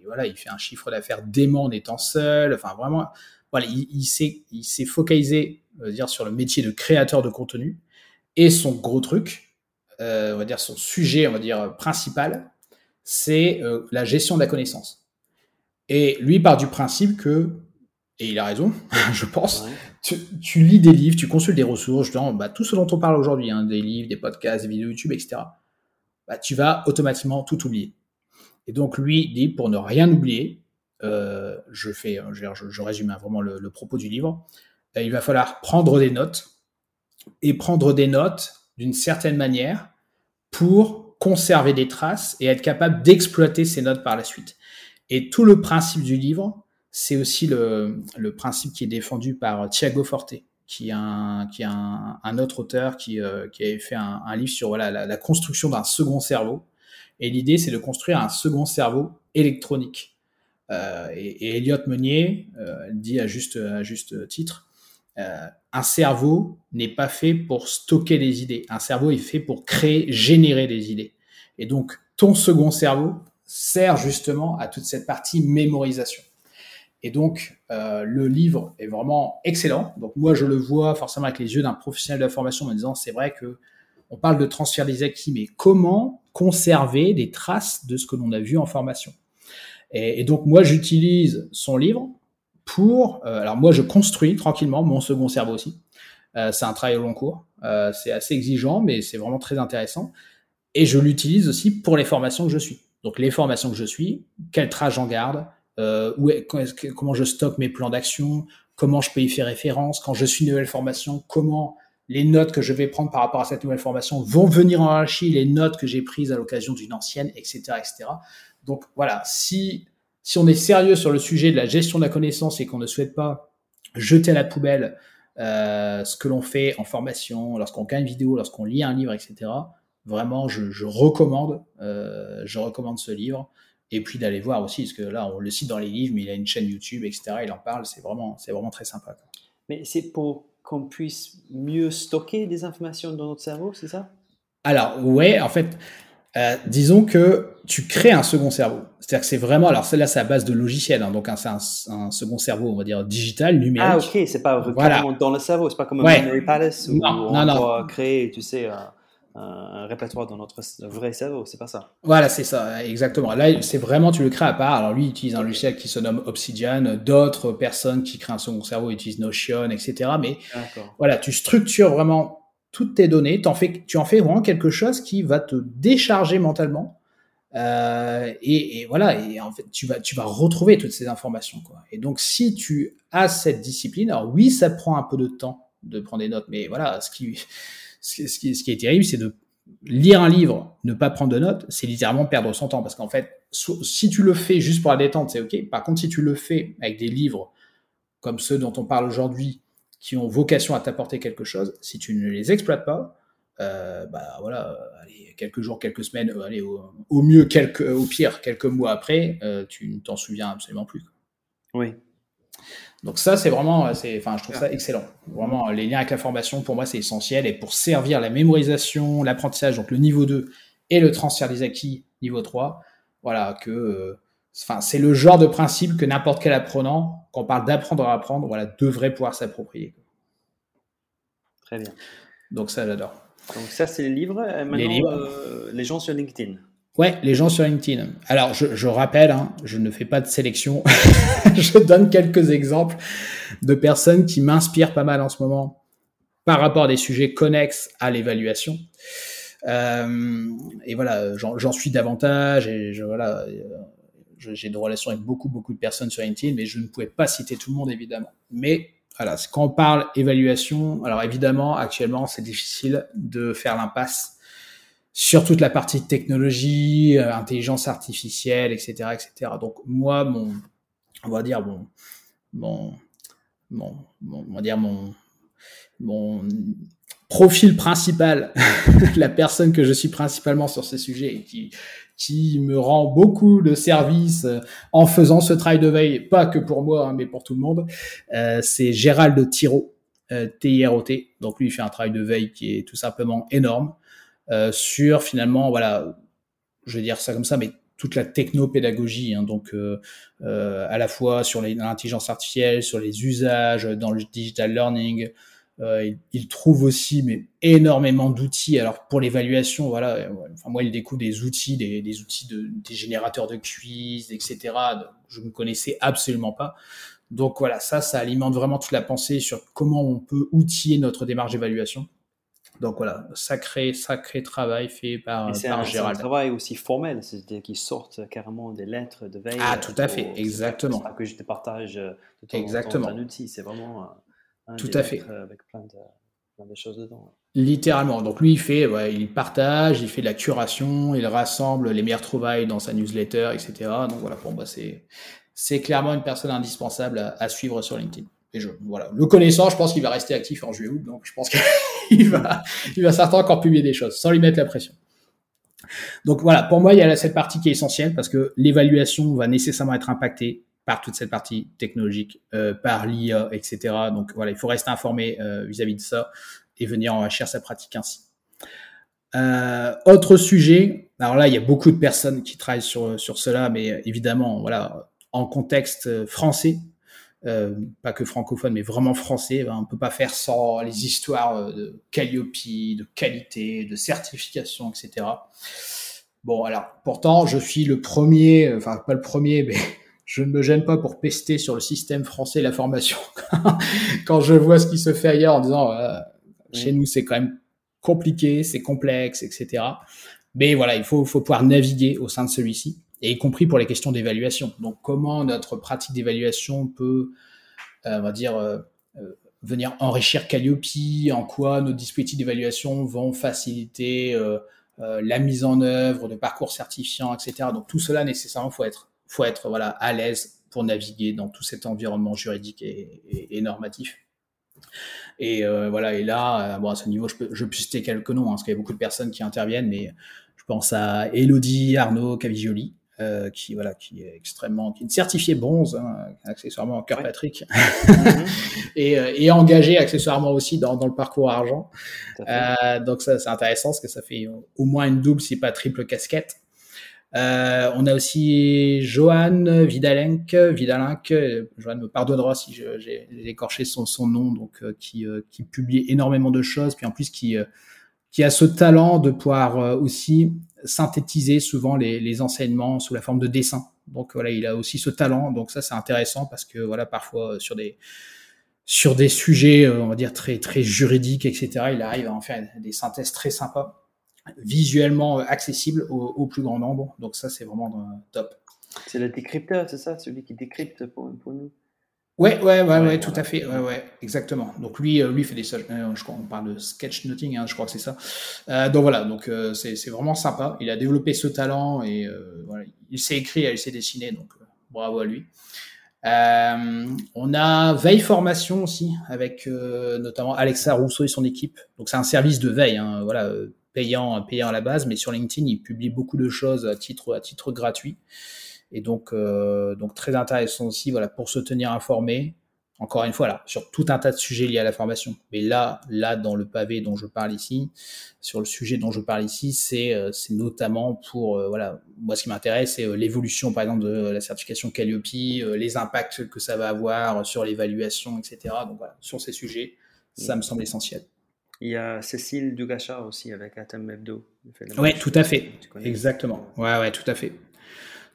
voilà, il fait un chiffre d'affaires dément en étant seul. Enfin, vraiment, voilà, il, s'est, il s'est focalisé, dire, sur le métier de créateur de contenu. Et son gros truc, on va dire son sujet, on va dire principal, c'est la gestion de la connaissance. Et lui part du principe que et il a raison, je pense. Ouais. Tu, tu, lis des livres, tu consultes des ressources, justement, bah, tout ce dont on parle aujourd'hui, hein, des livres, des podcasts, des vidéos YouTube, etc. Bah, tu vas automatiquement tout oublier. Et donc lui dit, pour ne rien oublier, je fais, je, résume vraiment le, le, propos du livre. il va falloir prendre des notes et prendre des notes d'une certaine manière pour conserver des traces et être capable d'exploiter ces notes par la suite. Et tout le principe du livre, c'est aussi le, principe qui est défendu par Thiago Forte, qui est un, autre auteur qui, euh, avait fait un, livre sur la, construction d'un second cerveau. Et l'idée, c'est de construire un second cerveau électronique. Euh, et, Elliot Meunier euh, dit à juste, à juste titre, euh, un cerveau n'est pas fait pour stocker des idées. Un cerveau est fait pour créer, générer des idées. Et donc, ton second cerveau sert justement à toute cette partie mémorisation. Et donc, euh, le livre est vraiment excellent. Donc, moi, je le vois forcément avec les yeux d'un professionnel de la formation en me disant, c'est vrai que on parle de transfert des acquis, mais comment conserver des traces de ce que l'on a vu en formation? Et, donc, moi, j'utilise son livre pour. Euh, alors, moi, je construis tranquillement mon second cerveau aussi. Euh, c'est un travail au long cours. Euh, c'est assez exigeant, mais c'est vraiment très intéressant. Et je l'utilise aussi pour les formations que je suis. Donc, les formations que je suis, quel trace j'en garde, euh, comment je stocke mes plans d'action, comment je peux y faire référence, quand je suis une nouvelle formation, comment les notes que je vais prendre par rapport à cette nouvelle formation vont venir en archi les notes que j'ai prises à l'occasion d'une ancienne, etc., etc. Donc voilà, si si on est sérieux sur le sujet de la gestion de la connaissance et qu'on ne souhaite pas jeter à la poubelle euh, ce que l'on fait en formation, lorsqu'on gagne une vidéo, lorsqu'on lit un livre, etc. Vraiment, je recommande, euh, je recommande ce livre. Et puis d'aller voir aussi, parce que là, on le cite dans les livres, mais il a une chaîne YouTube, etc. Il en parle, c'est vraiment, c'est vraiment très sympa. Quoi. Mais c'est pour qu'on puisse mieux stocker des informations dans notre cerveau, c'est ça? Alors, ouais, en fait, euh, disons que tu crées un second cerveau. C'est-à-dire que c'est vraiment, alors celle-là, c'est à base de logiciel, hein, donc c'est un, un, second cerveau, on va dire digital, numérique. Ah ok, c'est pas voilà. dans le cerveau, c'est pas comme un ouais. memory palace où, non, on non, doit créer, tu sais, un, répertoire dans notre vrai cerveau, c'est pas ça. Voilà, c'est ça, exactement. Là, c'est vraiment, tu le crées à part. Alors lui, il utilise un logiciel qui se nomme Obsidian, d'autres personnes qui créent un second cerveau utilisent Notion, etc. Mais voilà, tu structures vraiment toutes tes données, en fais, tu en fais vraiment quelque chose qui va te décharger mentalement. Euh, et, et, voilà, et en fait, tu vas, tu vas retrouver toutes ces informations. Quoi. Et donc, si tu as cette discipline, alors oui, ça prend un peu de temps de prendre des notes, mais voilà, ce qui, ce qui, est terrible, c'est de lire un livre, ne pas prendre de notes, c'est littéralement perdre son temps. Parce qu'en fait, si tu le fais juste pour la détente, c'est OK. Par contre, si tu le fais avec des livres comme ceux dont on parle aujourd'hui, qui ont vocation à t'apporter quelque chose, si tu ne les exploites pas, euh, bah voilà, quelques jours, quelques semaines, euh, au, mieux, quelques, au pire, quelques mois après, euh, tu ne t'en souviens absolument plus. Oui. Donc ça, c'est vraiment, c'est, enfin, je trouve ça excellent. Vraiment, les liens avec la formation, pour moi, c'est essentiel. Et pour servir la mémorisation, l'apprentissage, donc le niveau 2 et le transfert des acquis, niveau 3, voilà, que, euh, enfin, c'est le genre de principe que n'importe quel apprenant, quand on parle d'apprendre à apprendre, voilà, devrait pouvoir s'approprier. Très bien. Donc ça, j'adore. Donc ça, c'est les livres. Maintenant, les, livres. Euh, les gens sur LinkedIn. Ouais, les gens sur LinkedIn. Alors, je, je rappelle, hein, je ne fais pas de sélection. je donne quelques exemples de personnes qui m'inspirent pas mal en ce moment par rapport à des sujets connexes à l'évaluation. Euh, et voilà, j'en suis davantage et je, voilà, j'ai des relations avec beaucoup, beaucoup de personnes sur LinkedIn, mais je ne pouvais pas citer tout le monde, évidemment. Mais voilà, quand on parle évaluation, alors évidemment, actuellement, c'est difficile de faire l'impasse sur toute la partie technologie, euh, intelligence artificielle, etc., etc. Donc moi, mon, on va dire mon, mon, mon, on va dire mon, mon profil principal, la personne que je suis principalement sur ces sujets et qui, qui me rend beaucoup de services euh, en faisant ce travail de veille, pas que pour moi, hein, mais pour tout le monde, euh, c'est Gérald Thiraud, euh, T-I-R-O-T. Donc lui, il fait un travail de veille qui est tout simplement énorme sur finalement, voilà, je vais dire ça comme ça, mais toute la technopédagogie, hein, donc euh, euh, à la fois sur l'intelligence artificielle, sur les usages dans le digital learning, euh, il, il, trouve aussi mais énormément d'outils. Alors pour l'évaluation, voilà, euh, enfin moi il découvre des outils, des, des outils de, des générateurs de quiz, etc. Je ne connaissais absolument pas. Donc voilà, ça, ça alimente vraiment toute la pensée sur comment on peut outiller notre démarche d'évaluation. Donc voilà, sacré, sacré travail fait par, par C'est un travail aussi formel, c'est-à-dire qu'ils sortent carrément des lettres de veille. Ah, tout à fait, exactement. Que je te partage de ton, exactement. un outil, c'est vraiment un tout à fait. avec plein de, choses dedans. Littéralement. Donc lui, il fait, ouais, il partage, il fait de la curation, il rassemble les meilleures trouvailles dans sa newsletter, etc. Donc voilà, pour moi, c'est c'est clairement une personne indispensable à, suivre sur LinkedIn. Et je, voilà, le connaissant, je pense qu'il va rester actif en juillet-août, donc je pense qu'il va, il va certainement encore publier des choses, sans lui mettre la pression. Donc voilà, pour moi, il y a cette partie qui est essentielle parce que l'évaluation va nécessairement être impactée par toute cette partie technologique, euh, par l'IA, etc. Donc voilà, il faut rester informé euh, vis-à-vis de ça et venir enrichir sa pratique ainsi. Euh, autre sujet, alors là, il y a beaucoup de personnes qui travaillent sur, sur cela, mais évidemment, voilà, en contexte euh, français, euh, pas que francophone, mais vraiment français. Ben, on ne peut pas faire sans les histoires euh, de Calliope, de qualité, de certification, etc. Bon, alors, pourtant, je suis le premier, enfin, pas le premier, mais je ne me gêne pas pour pester sur le système français la formation. Quand je vois ce qui se fait ailleurs en disant, chez nous, c'est quand même compliqué, c'est complexe, etc. Mais voilà, il faut, faut pouvoir naviguer au sein de celui-ci et y compris pour les questions d'évaluation. Donc, comment notre pratique d'évaluation peut, euh, on va dire, euh, euh, venir enrichir Calliope, en quoi nos dispositifs d'évaluation vont faciliter la mise en œuvre de parcours certifiants, etc. Donc, tout cela, nécessairement, faut être, faut être voilà, à l'aise pour naviguer dans tout cet environnement juridique et, normatif. Et voilà, et là, bon, à ce niveau, je peux, je peux citer quelques noms, hein, parce qu'il y a beaucoup de personnes qui interviennent, mais je pense à Elodie Arnaud Cavigioli, euh, qui voilà, qui est extrêmement, qui est certifié bronze, hein, accessoirement en cœur Patrick, mhm. et, euh, et, engagé accessoirement aussi dans, dans le parcours argent. Euh, donc ça, c'est intéressant parce que ça fait au moins une double, si pas triple casquette. Euh, on a aussi Johan Vidalenk, Vidalenk, Johan me pardonnera si j'ai écorché son, son nom, donc qui, qui publie énormément de choses, puis en plus qui qui a ce talent de pouvoir aussi synthétiser souvent les, enseignements sous la forme de dessin. Donc voilà, il a aussi ce talent. Donc ça, c'est intéressant parce que voilà, parfois euh, sur des sur des sujets, euh, on va dire très très juridiques, etc. Il arrive à en faire des synthèses très sympas, visuellement euh, accessibles au, au plus grand nombre. Donc ça, c'est vraiment top. C'est le décrypteur, c'est ça, celui qui décrypte pour, pour nous. Ouais, ouais, ouais, ouais, tout à fait, ouais, ouais, exactement. Donc lui, euh, lui fait des, euh, je crois, on parle de sketchnoting, hein, je crois que c'est ça. Euh, donc voilà, donc euh, c'est vraiment sympa. Il a développé ce talent et euh, voilà, il s'est écrit, il s'est dessiné, donc bravo à lui. on a Veille Formation aussi avec notamment Alexa Rousseau et son équipe. Donc c'est un service de veille, hein, voilà, payant, payant à la base, mais sur LinkedIn, il publie beaucoup de choses à titre, à titre gratuit. Et donc, euh, donc très intéressant aussi, voilà, pour se tenir informé. Encore une fois, là, sur tout un tas de sujets liés à la formation. Mais là, là, dans le pavé dont je parle ici, sur le sujet dont je parle ici, c'est, euh, c'est notamment pour, euh, voilà, moi, ce qui m'intéresse, c'est l'évolution, par exemple, de la certification Calliope, les impacts que ça va avoir sur l'évaluation, etc. Donc voilà, sur ces sujets, ça me semble essentiel. Il y a Cécile Dugacha aussi avec Atem Hebdo. Oui, tout à fait. Exactement. Ouais, ouais, tout à fait.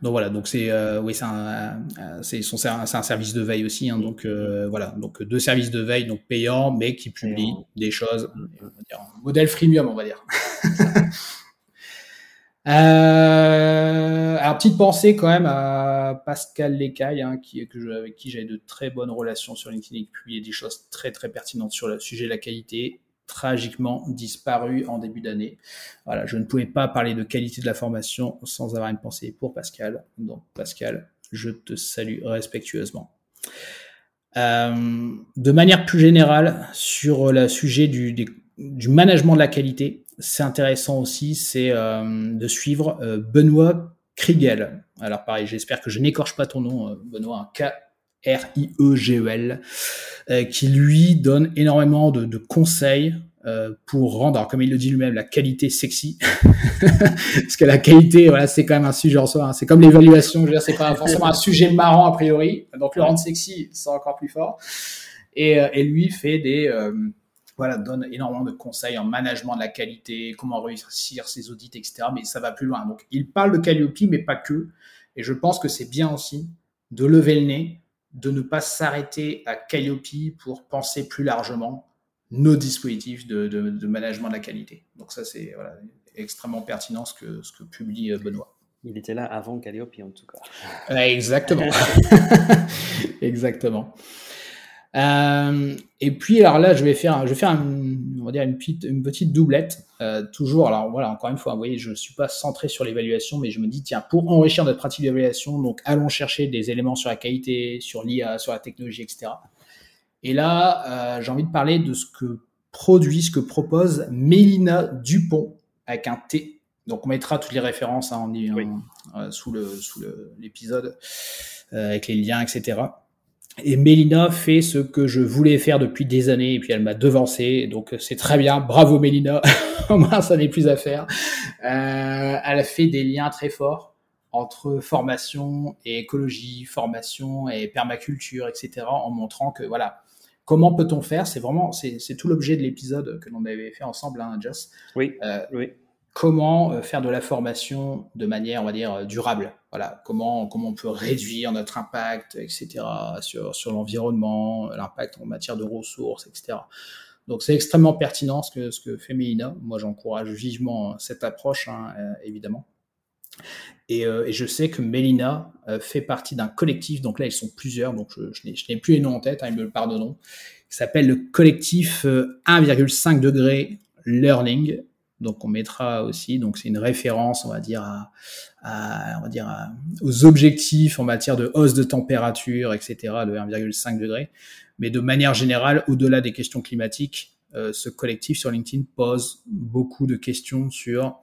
Donc voilà, donc c'est euh, oui, c'est un, c'est un, service de veille aussi, hein, donc euh, voilà, donc deux services de veille donc payants, mais qui publient des choses, modèle freemium, on va dire. euh, alors petite pensée quand même à Pascal Lecaille, hein, qui, que je, avec qui j'avais de très bonnes relations sur LinkedIn et qui publiait des choses très très pertinentes sur le sujet de la qualité tragiquement disparu en début d'année. Voilà, je ne pouvais pas parler de qualité de la formation sans avoir une pensée pour Pascal. Donc Pascal, je te salue respectueusement. Euh, de manière plus générale, sur le sujet du, management de la qualité, c'est intéressant aussi, c'est euh, de suivre euh, Benoît Kriegel. Alors pareil, j'espère que je n'écorche pas ton nom, Benoît, K R-I-E-G-E-L, euh, qui lui donne énormément de, conseils euh, pour rendre, comme il le dit lui-même, la qualité sexy. Parce que la qualité, voilà, c'est quand même un sujet en soi. Hein. C'est comme l'évaluation, c'est pas forcément un sujet marrant a priori. Donc le rendre sexy, c'est encore plus fort. Et, euh, lui fait des, voilà, donne énormément de conseils en management de la qualité, comment réussir ses audits, etc. Mais ça va plus loin. Donc il parle de Calliope, mais pas que. Et je pense que c'est bien aussi de lever le nez de ne pas s'arrêter à Calliope pour penser plus largement nos dispositifs de, de, management de la qualité. Donc ça, c'est voilà, extrêmement pertinent ce que, ce que publie Benoît. Il était là avant Calliope, en tout cas. exactement. exactement. Euh, et puis, alors là, je vais faire, je vais faire on va dire une, petite, une petite doublette. Euh, toujours, alors voilà, encore une fois, vous voyez, je ne suis pas centré sur l'évaluation, mais je me dis, tiens, pour enrichir notre pratique d'évaluation, donc allons chercher des éléments sur la qualité, sur l'IA, sur la technologie, etc. Et là, euh, j'ai envie de parler de ce que produit, ce que propose Mélina Dupont avec un T. Donc on mettra toutes les références hein, en, sous le sous l'épisode avec les liens, etc. Et Mélina fait ce que je voulais faire depuis des années et puis elle m'a devancé. Donc c'est très bien. Bravo Mélina. Moins ça n'est plus à faire. Euh, elle a fait des liens très forts entre formation et écologie, formation et permaculture, etc. En montrant que voilà, comment peut-on faire? C'est vraiment c'est tout l'objet de l'épisode que l'on avait fait ensemble, hein, Joss. Oui. Euh, oui comment euh, faire de la formation de manière, on va dire, euh, durable. Voilà, comment, comment on peut réduire notre impact, etc., sur, sur l'environnement, l'impact en matière de ressources, etc. Donc c'est extrêmement pertinent ce que, ce que fait Mélina. Moi, j'encourage vivement cette approche, hein, euh, évidemment. Et, et, je sais que Mélina fait partie d'un collectif, donc là ils sont plusieurs, donc je, je n'ai plus les noms en tête, hein, ils me le pardonneront, qui s'appelle le collectif 1,5 degré learning, donc on mettra aussi, donc c'est une référence, on va dire, à, on va dire aux objectifs en matière de hausse de température, etc., de 1,5 degré. Mais de manière générale, au-delà des questions climatiques, euh, ce collectif sur LinkedIn pose beaucoup de questions sur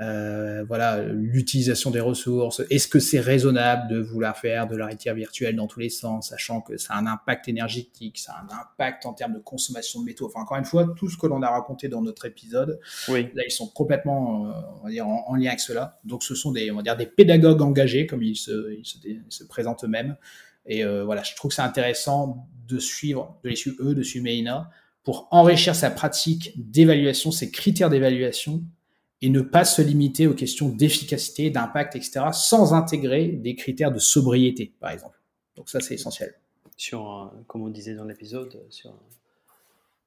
euh, voilà, l'utilisation des ressources. Est-ce que c'est raisonnable de vouloir faire de la réalité virtuelle dans tous les sens, sachant que ça a un impact énergétique, ça a un impact en termes de consommation de métaux? Enfin, encore une fois, tout ce que l'on a raconté dans notre épisode, oui. là, ils sont complètement, euh, on va dire, en, lien avec cela. Donc, ce sont des, on va dire, des pédagogues engagés, comme ils se, ils se, se présentent eux-mêmes. Et euh, voilà, je trouve que c'est intéressant de suivre, de les suivre eux, de suivre Meina, pour enrichir sa pratique d'évaluation, ses critères d'évaluation et ne pas se limiter aux questions d'efficacité, d'impact, etc., sans intégrer des critères de sobriété, par exemple. Donc ça, c'est essentiel. Sur, comme on disait dans l'épisode, sur,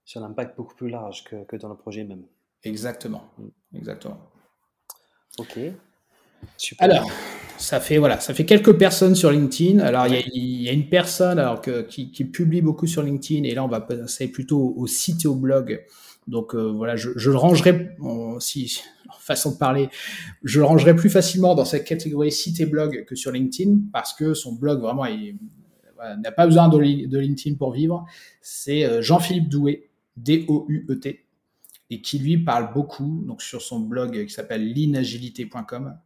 sur l'impact beaucoup plus large que, que, dans le projet même. Exactement. Mm. Exactement. Ok. Super. Alors, ça fait voilà, ça fait quelques personnes sur LinkedIn. Alors il y, y, a une personne alors que, qui, qui, publie beaucoup sur LinkedIn et là on va passer plutôt au site et au blog donc euh, voilà, je, je, le rangerai, si façon de parler, je le rangerai plus facilement dans cette catégorie site et blog que sur LinkedIn parce que son blog vraiment n'a pas besoin de, LinkedIn pour vivre. C'est euh, Jean-Philippe Douet, D-O-U-E-T, et qui lui parle beaucoup, donc sur son blog qui s'appelle leanagilité.com,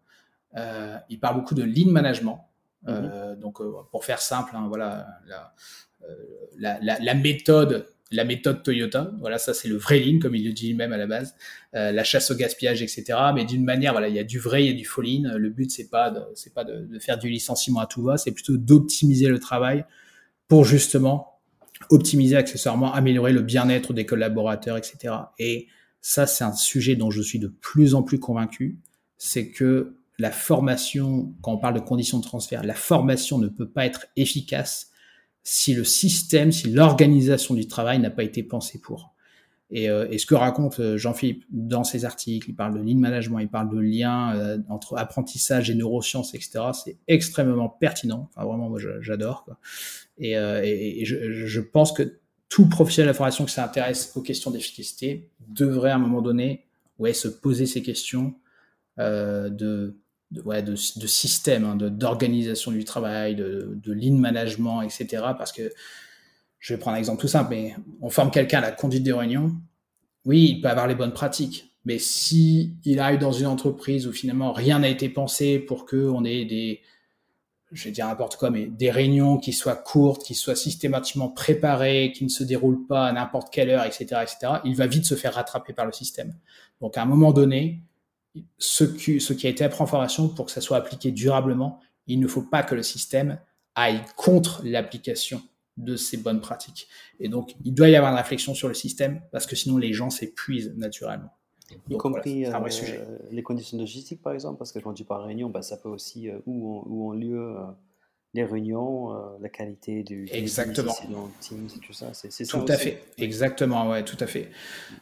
euh, il parle beaucoup de lean management. Euh, mm-hmm. donc pour faire simple, hein, voilà, la, la, la, la méthode la méthode Toyota. Voilà, ça c'est le vrai lean, comme il le dit lui-même à la base. Euh, la chasse au gaspillage, etc. Mais d'une manière, voilà, il y a du vrai, il y a du faux lean. Le but c'est pas, c'est pas de, faire du licenciement à tout va, c'est plutôt d'optimiser le travail pour justement optimiser accessoirement, améliorer le bien-être des collaborateurs, etc. Et ça, c'est un sujet dont je suis de plus en plus convaincu, c'est que la formation, quand on parle de conditions de transfert, la formation ne peut pas être efficace si le système, si l'organisation du travail n'a pas été pensée pour. Et, euh, et ce que raconte euh, Jean-Philippe dans ses articles, il parle de lean management, il parle de lien euh, entre apprentissage et neurosciences, etc. C'est extrêmement pertinent. Enfin, vraiment, moi, j'adore. Et, et, et je, je, pense que tout professionnel de la formation qui s'intéresse aux questions d'efficacité devrait à un moment donné ouais, se poser ces questions euh, de de, ouais, de, de système, hein, d'organisation du travail, de, de lean management, etc. Parce que je vais prendre un exemple tout simple, mais on forme quelqu'un à la conduite des réunions. Oui, il peut avoir les bonnes pratiques, mais si il arrive dans une entreprise où finalement rien n'a été pensé pour que on ait des, je vais dire n'importe quoi, mais des réunions qui soient courtes, qui soient systématiquement préparées, qui ne se déroulent pas à n'importe quelle heure, etc., etc., il va vite se faire rattraper par le système. Donc à un moment donné, ce qui, ce qui a été appris en formation pour que ça soit appliqué durablement, il ne faut pas que le système aille contre l'application de ces bonnes pratiques. Et donc, il doit y avoir une réflexion sur le système parce que sinon les gens s'épuisent naturellement. y compris euh, les conditions logistiques, par exemple, parce que quand tu parles réunion, bah, ça peut aussi, euh, lieu les réunions, euh, la qualité du, Exactement. Teams et tout ça. C'est Tout à fait. Exactement, ouais, tout à fait.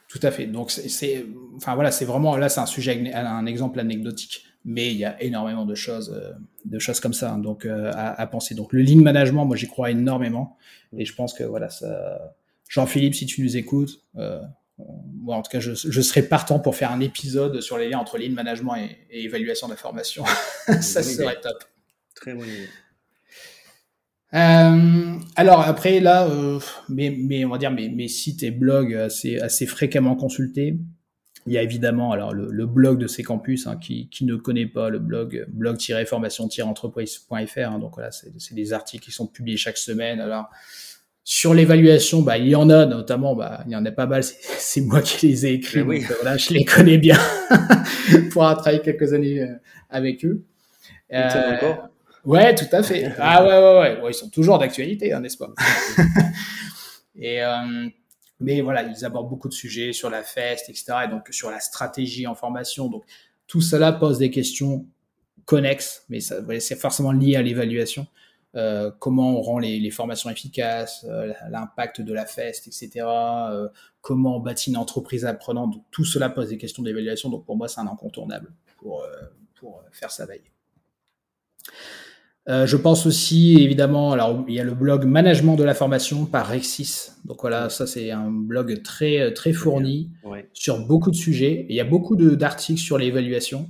Tout à fait. Donc, c'est, enfin voilà, c'est vraiment, là, c'est un sujet, un exemple anecdotique. Mais il y a énormément de choses, euh, de choses comme ça, hein, donc euh, à, penser. Donc, le lean management, moi, j'y crois énormément. Et je pense que voilà, ça, Jean-Philippe, si tu nous écoutes, moi, en tout cas, je, je, serais partant pour faire un épisode sur les liens entre lean management et, évaluation de la formation. ça serait top. Très bonne idée. Euh, alors après là, euh, mais, mais, on va dire mes, mes sites et blogs assez, assez fréquemment consultés. Il y a évidemment alors le, le blog de ces campus hein, qui, qui, ne connaît pas le blog blog-formation-entreprise.fr. Hein, donc voilà, c'est des articles qui sont publiés chaque semaine. Alors sur l'évaluation, bah, il y en a notamment, bah, il y en a pas mal. C'est moi qui les ai écrits. Oui. Donc, voilà, je les connais bien pour avoir travaillé quelques années euh, avec eux. Euh, encore? Ouais, tout à fait. Ah ouais, ouais, ouais. ouais ils sont toujours d'actualité, hein, n'est-ce pas? Et euh, mais voilà, ils abordent beaucoup de sujets sur la feste, etc. Et donc sur la stratégie en formation. Donc tout cela pose des questions connexes, mais c'est forcément lié à l'évaluation. Euh, comment on rend les, les formations efficaces, euh, l'impact de la feste, etc. Euh, comment on bâtit une entreprise apprenante. Donc, tout cela pose des questions d'évaluation. Donc pour moi, c'est un incontournable pour, pour faire sa veille. Euh, je pense aussi, évidemment, alors il y a le blog Management de la formation par Rexis. Donc voilà, ça c'est un blog très très fourni sur beaucoup de sujets. il y a beaucoup d'articles sur l'évaluation,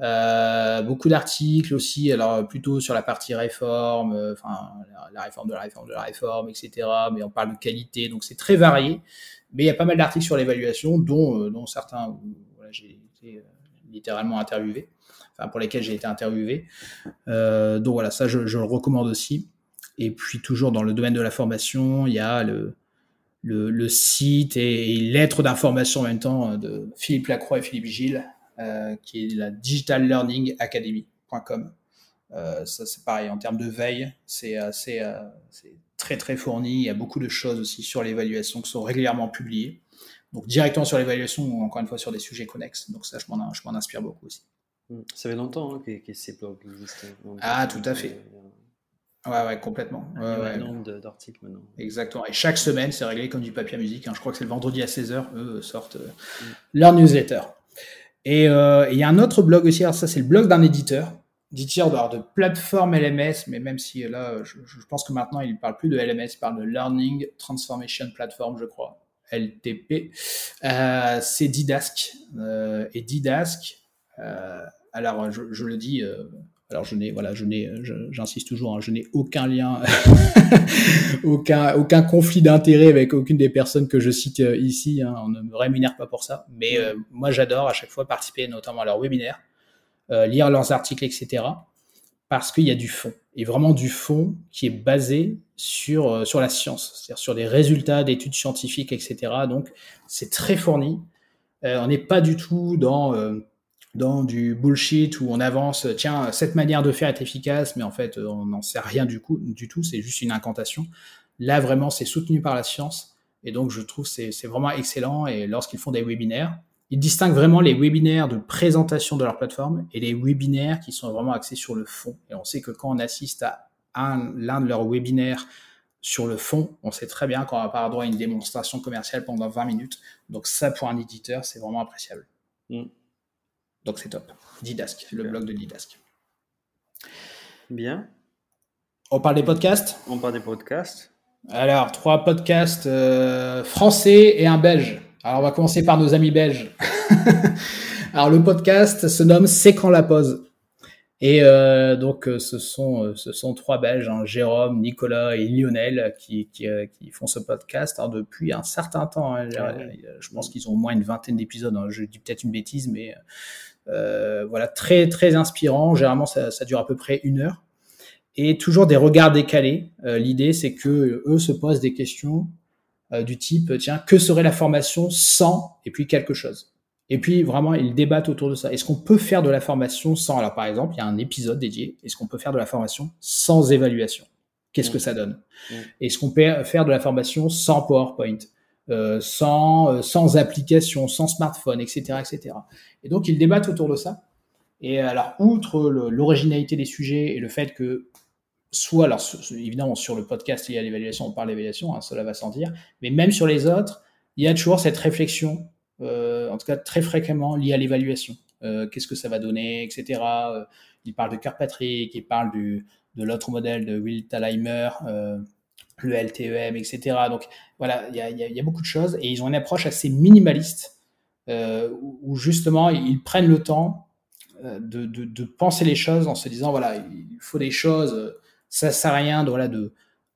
euh, beaucoup d'articles aussi, alors plutôt sur la partie réforme, euh, enfin la, réforme de la réforme de la réforme, etc. Mais on parle de qualité, donc c'est très varié. Mais il y a pas mal d'articles sur l'évaluation, dont, dont certains voilà, j'ai été littéralement interviewé pour lesquels j'ai été interviewé. Euh, donc voilà, ça je, le recommande aussi. Et puis toujours dans le domaine de la formation, il y a le, le, site et, lettre d'information en même temps de Philippe Lacroix et Philippe Gilles, euh, qui est la Digital Learning Academy.com. Euh, ça c'est pareil en termes de veille, c'est assez euh, très très fourni. Il y a beaucoup de choses aussi sur l'évaluation qui sont régulièrement publiées. Donc directement sur l'évaluation ou encore une fois sur des sujets connexes. Donc ça je m'en inspire beaucoup aussi. Ça fait longtemps hein, que, ces blogs existent. ah, tout à fait. Ouais, ouais, complètement. Il y a un nombre d'articles maintenant. Exactement. Et chaque semaine, c'est réglé comme du papier à musique. Hein. Je crois que c'est le vendredi à 16h, eux sortent euh, mm. leur newsletter. Euh, et il y a un autre blog aussi, alors ça c'est le blog d'un éditeur, éditeur de, de plateforme LMS, mais même si là, je, pense que maintenant il ne parle plus de LMS, il parle de Learning Transformation Platform, je crois, LTP. Euh, c'est Didask. et Didask, euh, alors, je, le dis, euh, alors je n'ai, voilà, je n'ai, j'insiste toujours, hein, je n'ai aucun lien, aucun, conflit d'intérêt avec aucune des personnes que je cite euh, ici. Hein, on ne me rémunère pas pour ça, mais moi j'adore à chaque fois participer, notamment à leurs webinaires, lire leurs articles, etc. Parce qu'il y a du fond, et vraiment du fond qui est basé sur sur la science, c'est-à-dire sur des résultats d'études scientifiques, etc. Donc c'est très fourni. on n'est pas du tout dans dans du bullshit où on avance, tiens, cette manière de faire est efficace, mais en fait, on n'en sait rien du, coup, du tout, c'est juste une incantation. Là, vraiment, c'est soutenu par la science. Et donc, je trouve c'est c'est vraiment excellent. Et lorsqu'ils font des webinaires, ils distinguent vraiment les webinaires de présentation de leur plateforme et les webinaires qui sont vraiment axés sur le fond. Et on sait que quand on assiste à l'un de leurs webinaires sur le fond, on sait très bien qu'on va pas droit à une démonstration commerciale pendant 20 minutes. Donc ça, pour un éditeur, c'est vraiment appréciable. Mm. Donc c'est top. Didask, le blog de Didask. Bien. On parle des podcasts On parle des podcasts. Alors, trois podcasts euh, français et un belge. Alors, on va commencer par nos amis belges. Alors, le podcast se nomme C'est quand la pause? Et euh, donc, euh, ce sont, ce sont trois Belges, hein, Jérôme, Nicolas et Lionel, qui, qui, qui font ce podcast hein, depuis un certain temps. Hein. Ah je pense qu'ils ont au moins une vingtaine d'épisodes. Je dis peut-être une bêtise, mais voilà, très très inspirant. Généralement, ça, ça, dure à peu près une heure. Et toujours des regards décalés. Euh, l'idée, c'est que eux se posent des questions euh, du type, tiens, que serait la formation sans et puis quelque chose. Et puis vraiment, ils débattent autour de ça. Est-ce qu'on peut faire de la formation sans? Alors par exemple, il y a un épisode dédié. Est-ce qu'on peut faire de la formation sans évaluation? Qu'est-ce que ça donne? Est-ce qu'on peut faire de la formation sans PowerPoint? Euh, sans, euh, sans application, sans smartphone, etc., etc. Et donc, ils débattent autour de ça. Et alors, outre l'originalité des sujets et le fait que soit, alors évidemment sur le podcast lié à l'évaluation, on parle d'évaluation, hein, cela va sans dire, mais même sur les autres, il y a toujours cette réflexion, euh, en tout cas très fréquemment liée à l'évaluation. Euh, qu'est-ce que ça va donner, etc. Euh, il parle de Kirkpatrick, il parle du, de l'autre modèle de Will Thalheimer, le LTEM, etc. Donc voilà, il y a, beaucoup de choses et ils ont une approche assez minimaliste où justement ils prennent le temps de, de, penser les choses en se disant voilà, il faut des choses ça sert à rien de, voilà, de,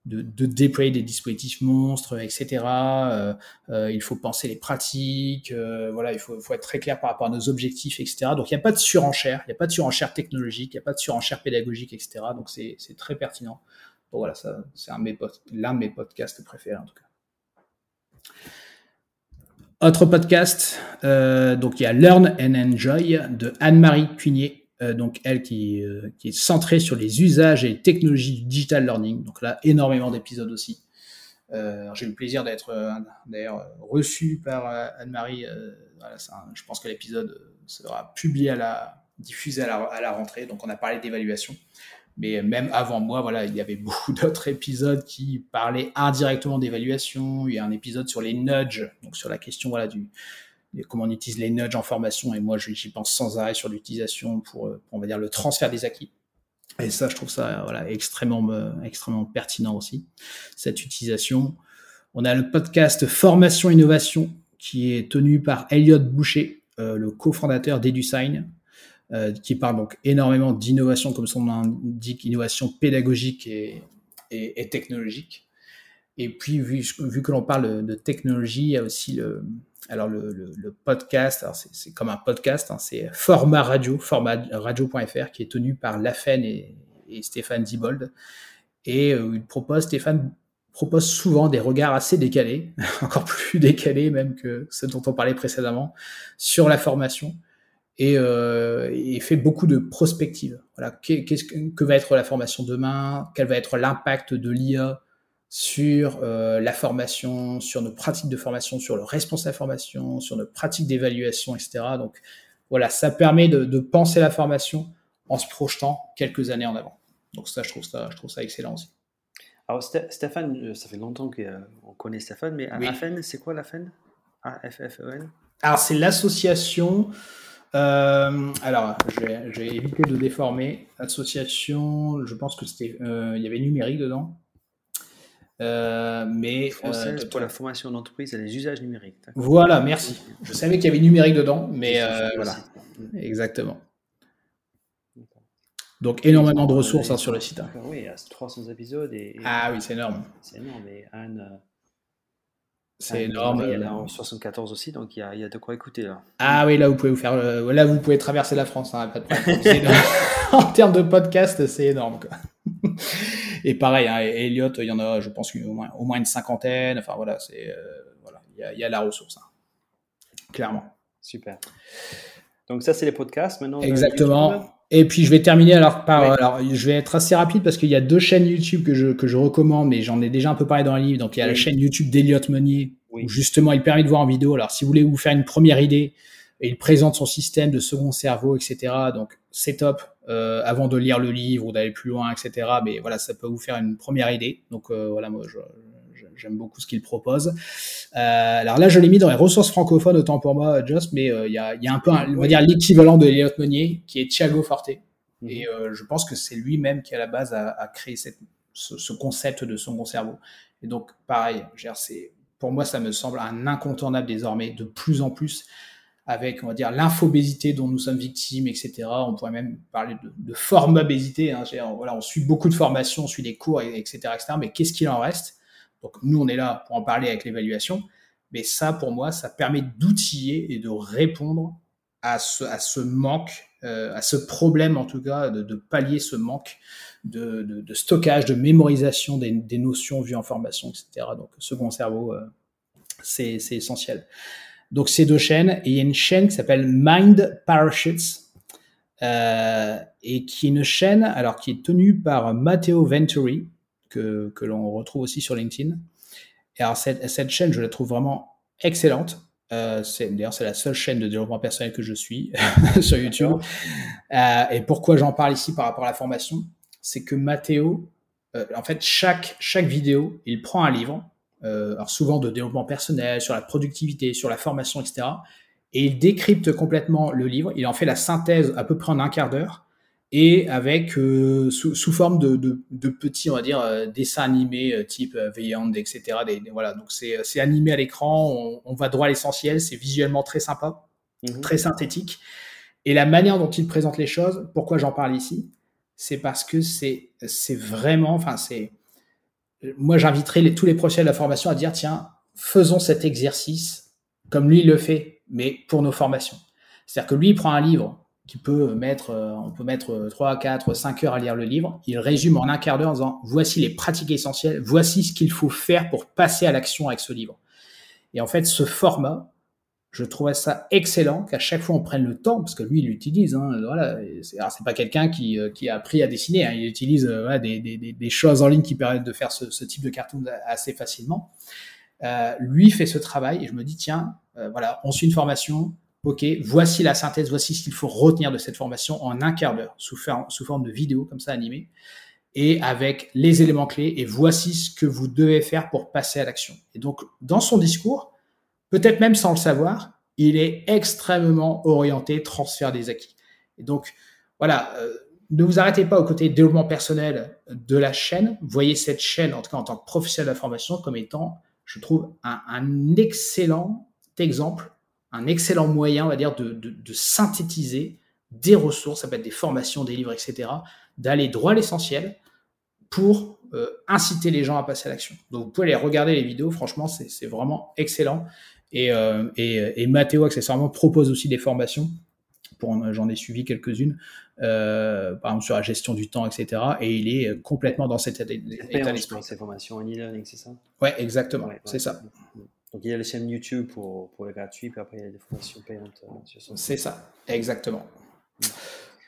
de, déployer des dispositifs monstres, etc. Euh, euh, il faut penser les pratiques, euh, voilà, il faut, faut, être très clair par rapport à nos objectifs, etc. Donc il n'y a pas de surenchère, il n'y a pas de surenchère technologique, il n'y a pas de surenchère pédagogique, etc. Donc c'est très pertinent. Voilà, ça c'est l'un de mes podcasts préférés en tout cas. Autre podcast, euh, donc il y a Learn and Enjoy de Anne-Marie Cunier euh, donc elle qui, euh, qui, est centrée sur les usages et les technologies du digital learning. Donc là, énormément d'épisodes aussi. J'ai eu le plaisir d'être d'ailleurs reçu par Anne-Marie. Je pense que l'épisode sera publié à la diffusé à la, à la, rentrée. Donc on a parlé d'évaluation. Mais même avant moi, voilà, il y avait beaucoup d'autres épisodes qui parlaient indirectement d'évaluation. Il y a un épisode sur les nudges, donc sur la question voilà du comment on utilise les nudges en formation. Et moi, j'y pense sans arrêt sur l'utilisation pour, euh, on va dire, le transfert des acquis. Et ça, je trouve ça voilà, extrêmement, euh, extrêmement pertinent aussi, cette utilisation. On a le podcast Formation Innovation qui est tenu par Elliot Boucher, euh, le cofondateur d'EduSign, qui parle donc énormément d'innovation, comme son nom indique, innovation pédagogique et, technologique. Et puis, vu, que l'on parle de technologie, il y a aussi le, alors le, le, podcast, c'est comme un podcast, hein, c'est Format Radio, formatradio.fr, qui est tenu par Lafen et, et Stéphane Dibold. Et euh, il propose, Stéphane propose souvent des regards assez décalés, encore plus décalés même que ce dont on parlait précédemment, sur la formation. Et, euh, et fait beaucoup de prospectives. Voilà, qu'est-ce que, que va être la formation demain? Quel va être l'impact de l'IA sur euh, la formation, sur nos pratiques de formation, sur le responsable formation, sur nos pratiques d'évaluation, etc. Donc voilà, ça permet de, penser la formation en se projetant quelques années en avant. Donc ça, je trouve ça, je trouve ça excellent aussi. Alors Stéphane, euh, ça fait longtemps qu'on connaît Stéphane, mais AFN, c'est quoi l'AFN A-F-F-E-N Alors c'est l'association... alors, je vais, éviter de déformer. Association, je pense que c'était, il y avait numérique dedans. Euh, mais euh, pour la formation d'entreprise et les usages numériques. Voilà, merci. Je savais qu'il y avait numérique dedans, mais euh, voilà, exactement. Donc énormément de ressources hein, sur le site. Hein. Oui, il y a 300 épisodes. Et, ah oui, c'est énorme. C'est énorme. Et Anne, c'est énorme. Il y en a en 74 aussi, donc il y, a, il y, a, de quoi écouter là. Ah oui, là vous pouvez vous faire, là vous pouvez traverser la France, hein, pas de problème. en termes de podcast, c'est énorme. Quoi. Et pareil, hein, Elliot, il y en a, je pense, au moins, au moins une cinquantaine. Enfin voilà, c'est euh, voilà, il y, a la ressource, hein. clairement. Super. Donc ça, c'est les podcasts maintenant. Exactement. Et puis je vais terminer alors par, alors je vais être assez rapide parce qu'il y a deux chaînes YouTube que je, que je recommande, mais j'en ai déjà un peu parlé dans le livre. Donc il y a la chaîne YouTube d'Eliot Meunier, où justement il permet de voir en vidéo. Alors si vous voulez vous faire une première idée, il présente son système de second cerveau, etc. Donc c'est top euh, avant de lire le livre ou d'aller plus loin, etc. Mais voilà, ça peut vous faire une première idée. Donc euh, voilà, moi j'aime beaucoup ce qu'il propose. Euh, alors là, je l'ai mis dans les ressources francophones, autant pour moi, Just, mais il y a, y, a, un peu, on va dire, l'équivalent de Elliot Meunier, qui est Thiago Forte. Mhm. Et je pense que c'est lui-même qui, à la base, a, a créé cette, ce, ce, concept de second cerveau. Et donc, pareil, c'est, pour moi, ça me semble un incontournable désormais, de plus en plus avec, on va dire, l'infobésité dont nous sommes victimes, etc. On pourrait même parler de, de formabésité. Hein. Voilà, on suit beaucoup de formations, on suit des cours, etc., etc. Mais qu'est-ce qu'il en reste? Donc, nous, on est là pour en parler avec l'évaluation. Mais ça, pour moi, ça permet d'outiller et de répondre à ce, à ce manque, euh, à ce problème, en tout cas, de, de pallier ce manque de, de, de, stockage, de mémorisation des, des, notions vues en formation, etc. Donc, second cerveau, euh, c'est essentiel. Donc ces deux chaînes, et il y a une chaîne qui s'appelle Mind Parachutes, euh, et qui est une chaîne alors qui est tenue par Matteo Venturi, que, que l'on retrouve aussi sur LinkedIn. Et alors cette, cette chaîne, je la trouve vraiment excellente. Euh, D'ailleurs, c'est la seule chaîne de développement personnel que je suis sur YouTube. Euh, et pourquoi j'en parle ici par rapport à la formation? C'est que Matteo en fait, chaque, chaque vidéo, il prend un livre, alors souvent de développement personnel, sur la productivité, sur la formation, etc. Et il décrypte complètement le livre. Il en fait la synthèse à peu près en un quart d'heure et avec euh, sous, sous, forme de, de, de, petits, on va dire, euh, dessins animés euh, type Veillant, etc. Des, voilà, donc c'est animé à l'écran, on, on, va droit à l'essentiel, c'est visuellement très sympa, mmh très synthétique. Et la manière dont il présente les choses, pourquoi j'en parle ici, c'est parce que c'est vraiment, enfin c'est, moi j'inviterai les, tous les professionnels de la formation à dire tiens, faisons cet exercice comme lui le fait, mais pour nos formations. C'est-à-dire que lui il prend un livre qui peut mettre, euh, on peut mettre 3, 4, 5 heures à lire le livre. Il résume en un quart d'heure en disant voici les pratiques essentielles, voici ce qu'il faut faire pour passer à l'action avec ce livre. Et en fait, ce format, je trouvais ça excellent qu'à chaque fois on prenne le temps, parce que lui, il l'utilise. Hein, voilà, c'est pas quelqu'un qui, euh, qui, a appris à dessiner. Hein, il utilise euh, voilà, des, des, des, choses en ligne qui permettent de faire ce, ce type de cartoon assez facilement. Lui fait ce travail et je me dis tiens, voilà, on suit une formation, OK, voici la synthèse, voici ce qu'il faut retenir de cette formation en un quart d'heure, sous, sous, forme de vidéo comme ça animée, et avec les éléments clés, et voici ce que vous devez faire pour passer à l'action. Et donc, dans son discours, peut-être même sans le savoir, il est extrêmement orienté transfert des acquis. Et donc, voilà, euh, ne vous arrêtez pas au côté développement personnel de la chaîne. Voyez cette chaîne, en tout cas en tant que professionnel de la formation, comme étant, je trouve, un, un excellent exemple un excellent moyen, on va dire, de, de, synthétiser des ressources, ça peut être des formations, des livres, etc., d'aller droit à l'essentiel pour euh, inciter les gens à passer à l'action. Donc vous pouvez aller regarder les vidéos, franchement, c'est vraiment excellent. Et, euh, et, et, Mathéo, accessoirement, propose aussi des formations. J'en ai suivi quelques-unes, euh, par exemple sur la gestion du temps, etc. Et il est complètement dans cet état d'esprit. Ces formations en e-learning, c'est ça? Ouais, exactement, c'est ça. Donc il y a la chaîne YouTube pour, pour le gratuit, puis après il y a des formations payantes. Euh, c'est ça, exactement.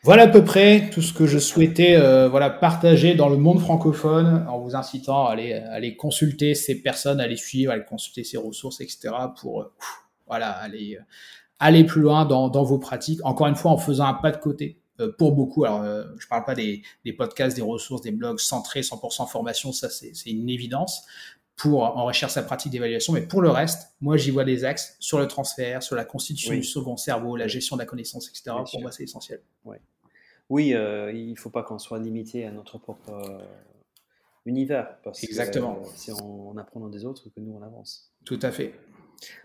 Voilà à peu près tout ce que je souhaitais euh, voilà, partager dans le monde francophone en vous incitant à aller, aller consulter ces personnes, à les suivre, à aller consulter ces ressources, etc. pour euh, voilà, aller, aller plus loin dans, dans, vos pratiques. Encore une fois, en faisant un pas de côté pour beaucoup. Alors, je parle pas des, des, podcasts, des ressources, des blogs centrés 100% formation, ça c'est une évidence pour enrichir sa pratique d'évaluation. Mais pour le reste, moi, j'y vois des axes sur le transfert, sur la constitution du second cerveau, la gestion de la connaissance, etc. pour moi, c'est essentiel. Oui, euh, il ne faut pas qu'on soit limité à notre propre euh, univers. Parce Exactement. Que, c'est en, apprenant des autres que nous, on avance. Tout à fait.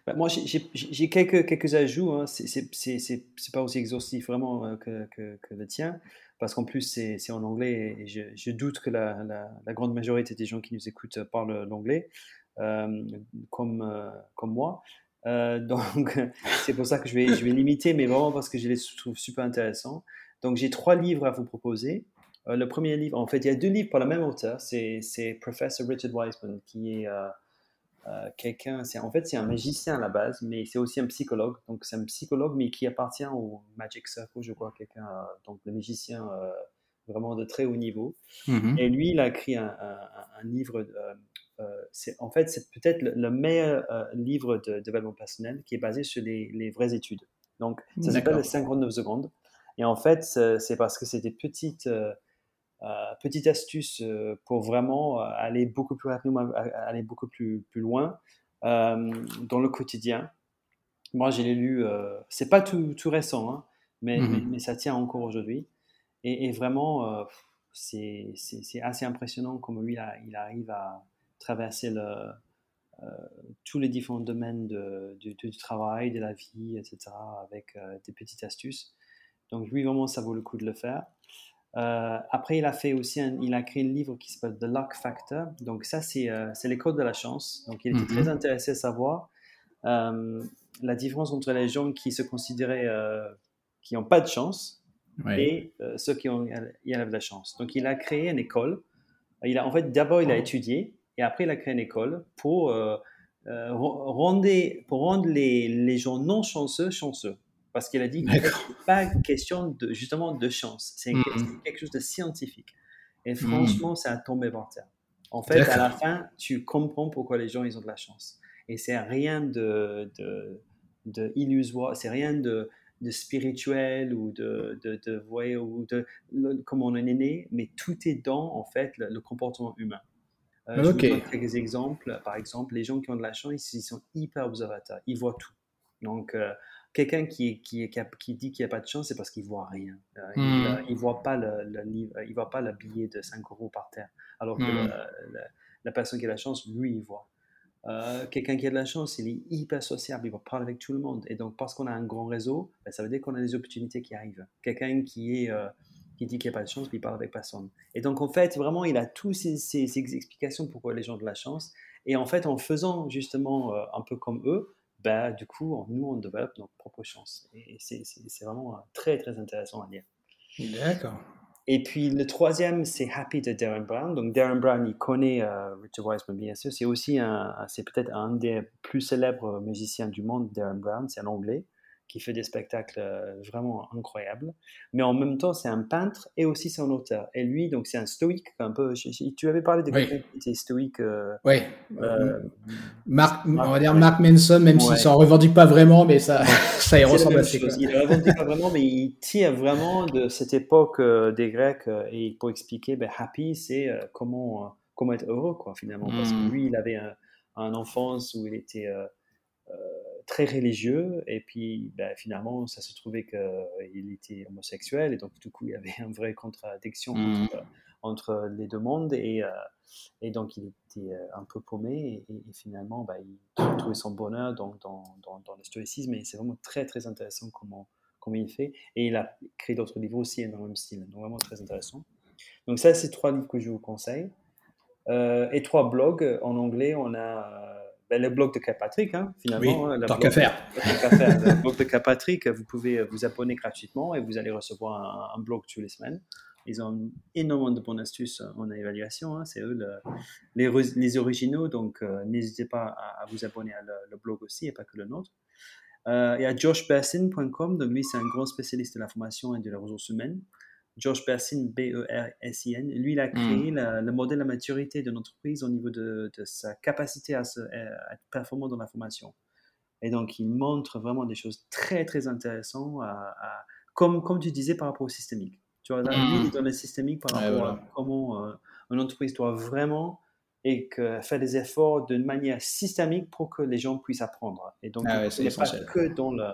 Bah, moi, j'ai quelques, quelques ajouts. Hein. C'est pas aussi exhaustif vraiment euh, que, que, que le tien parce qu'en plus c'est en anglais et je, doute que la, grande majorité des gens qui nous écoutent parlent l'anglais, euh, comme, euh, comme moi. Euh, donc c'est pour ça que je vais, je vais limiter, mais vraiment parce que je les trouve super intéressants. Donc j'ai trois livres à vous proposer. le premier livre, en fait, il y a deux livres par le même auteur, c'est Professor Richard Wiseman, qui est euh, quelqu'un, c'est en fait c'est un magicien à la base, mais c'est aussi un psychologue. Donc c'est un psychologue, mais qui appartient au Magic Circle, je crois, quelqu'un, euh, donc le magicien euh, vraiment de très haut niveau. Mm-hmm. Et lui, il a écrit un, livre. c'est en fait c'est peut-être le, meilleur livre de, développement personnel qui est basé sur les, les vraies études. Donc ça s'appelle 59 secondes. Et en fait, c'est parce que c'est des petites petite astuce euh, pour vraiment euh, aller beaucoup plus rapidement, aller beaucoup plus, plus loin dans le quotidien. Moi, je l'ai lu, c'est pas tout, tout récent, hein, mais, mmh mais, ça tient encore aujourd'hui. Et, vraiment, c'est assez impressionnant comment lui, il arrive à traverser le, tous les différents domaines de, du, travail, de la vie, etc., avec des petites astuces. Donc lui, vraiment, ça vaut le coup de le faire. Euh, après, il a fait aussi, il a créé un livre qui s'appelle The Luck Factor. Donc ça, c'est euh, les codes de la chance. Donc il était très mhm. intéressé à savoir euh, la différence entre les gens qui se considéraient qui n'ont pas de chance et ceux qui ont y de la chance. Donc il a créé une école. Il a en fait d'abord il a étudié et après il a créé une école pour rendre pour rendre les, les gens non chanceux chanceux parce qu'il a dit que n'est pas question de, justement de chance, c'est mm. quelque chose de scientifique. Et mm. franchement, ça a tombé par terre. En fait, à la fin, tu comprends pourquoi les gens ils ont de la chance. Et c'est rien de, de, de illusoire, c'est rien de, de spirituel ou de, de, de ou de, comment on est né, mais tout est dans, en fait, le, comportement humain. Euh, je vous donne quelques exemples. Par exemple, les gens qui ont de la chance, ils sont hyper observateurs. Ils voient tout. Donc, euh, quelqu'un qui, qui, qui, dit qu'il n'y a pas de chance, c'est parce qu'il ne voit rien. Euh, il ne hmm. voit, pas le, il voit pas le billet de 5 euros par terre. Alors que hmm. la, personne qui a la chance, lui, il voit. Euh, quelqu'un qui a de la chance, il est hyper sociable, il va parler avec tout le monde. Et donc, parce qu'on a un grand réseau, ben, ça veut dire qu'on a des opportunités qui arrivent. Quelqu'un qui est euh, qui dit qu'il n'y a pas de chance, il parle avec personne. Et donc, en fait, vraiment, il a toutes ces, ces, explications pourquoi les gens ont de la chance. Et en fait, en faisant justement un peu comme eux, bah, du coup, nous, on développe notre propre chance. Et c'est vraiment très, très intéressant à lire. D'accord. Et puis le troisième, c'est Happy de Darren Brown. Donc Darren Brown, il connaît euh, Richard Wiseman bien sûr. C'est aussi un, c'est peut-être un des plus célèbres musiciens du monde, Darren Brown. C'est un anglais qui fait des spectacles euh, vraiment incroyables. Mais en même temps, c'est un peintre et aussi c'est un auteur. Et lui, donc c'est un stoïque, un peu. Tu avais parlé de quelqu'un qui était stoïque. Euh, oui. Euh, Mark, on va dire Mark Manson, même s'il s'en revendique pas vraiment, mais ça, ça y ressemble assez. Il ne revendique pas vraiment, mais il tire vraiment de cette époque des Grecs et pour expliquer, ben, happy, c'est comment comment être heureux, quoi, finalement, parce que hmm. lui, il avait un, un enfance où il était très religieux et puis ben, finalement ça se trouvait qu'il était homosexuel et donc du coup il y avait une vraie contradiction mmh. entre, les deux mondes et, euh, et donc il était euh, un peu paumé et, finalement ben, il trouvait son bonheur dans, dans, dans, le stoïcisme et c'est vraiment très très intéressant comment, comment il fait et il a créé d'autres livres aussi dans le même style donc vraiment très intéressant. Donc ça c'est trois livres que je vous conseille. Euh, et trois blogs. En anglais on a ben, le blog de Capatrick, hein, finalement. Oui, hein, tant qu'à faire. le blog de Capatrick, vous pouvez vous abonner gratuitement et vous allez recevoir un, blog tous les semaines. Ils ont énormément de bonnes astuces en évaluation. Hein. C'est eux les, les, originaux, donc euh, n'hésitez pas à, vous abonner à le, blog aussi et pas que le nôtre. Euh, il y a joshbassin.com, donc lui c'est un grand spécialiste de la formation et de la ressources humaines. George Bersin, B-E-R-S-I-N, lui, il a créé hmm. le modèle de maturité de l'entreprise au niveau de, sa capacité à, être performant dans la formation. Et donc, il montre vraiment des choses très, très intéressantes, comme, comme tu disais par rapport au systémique. Tu vois, là, lui, il hmm. donne le systémique par rapport à comment euh, une entreprise doit vraiment et que faire des efforts d'une manière systémique pour que les gens puissent apprendre. Et donc, ah il n'est pas que dans le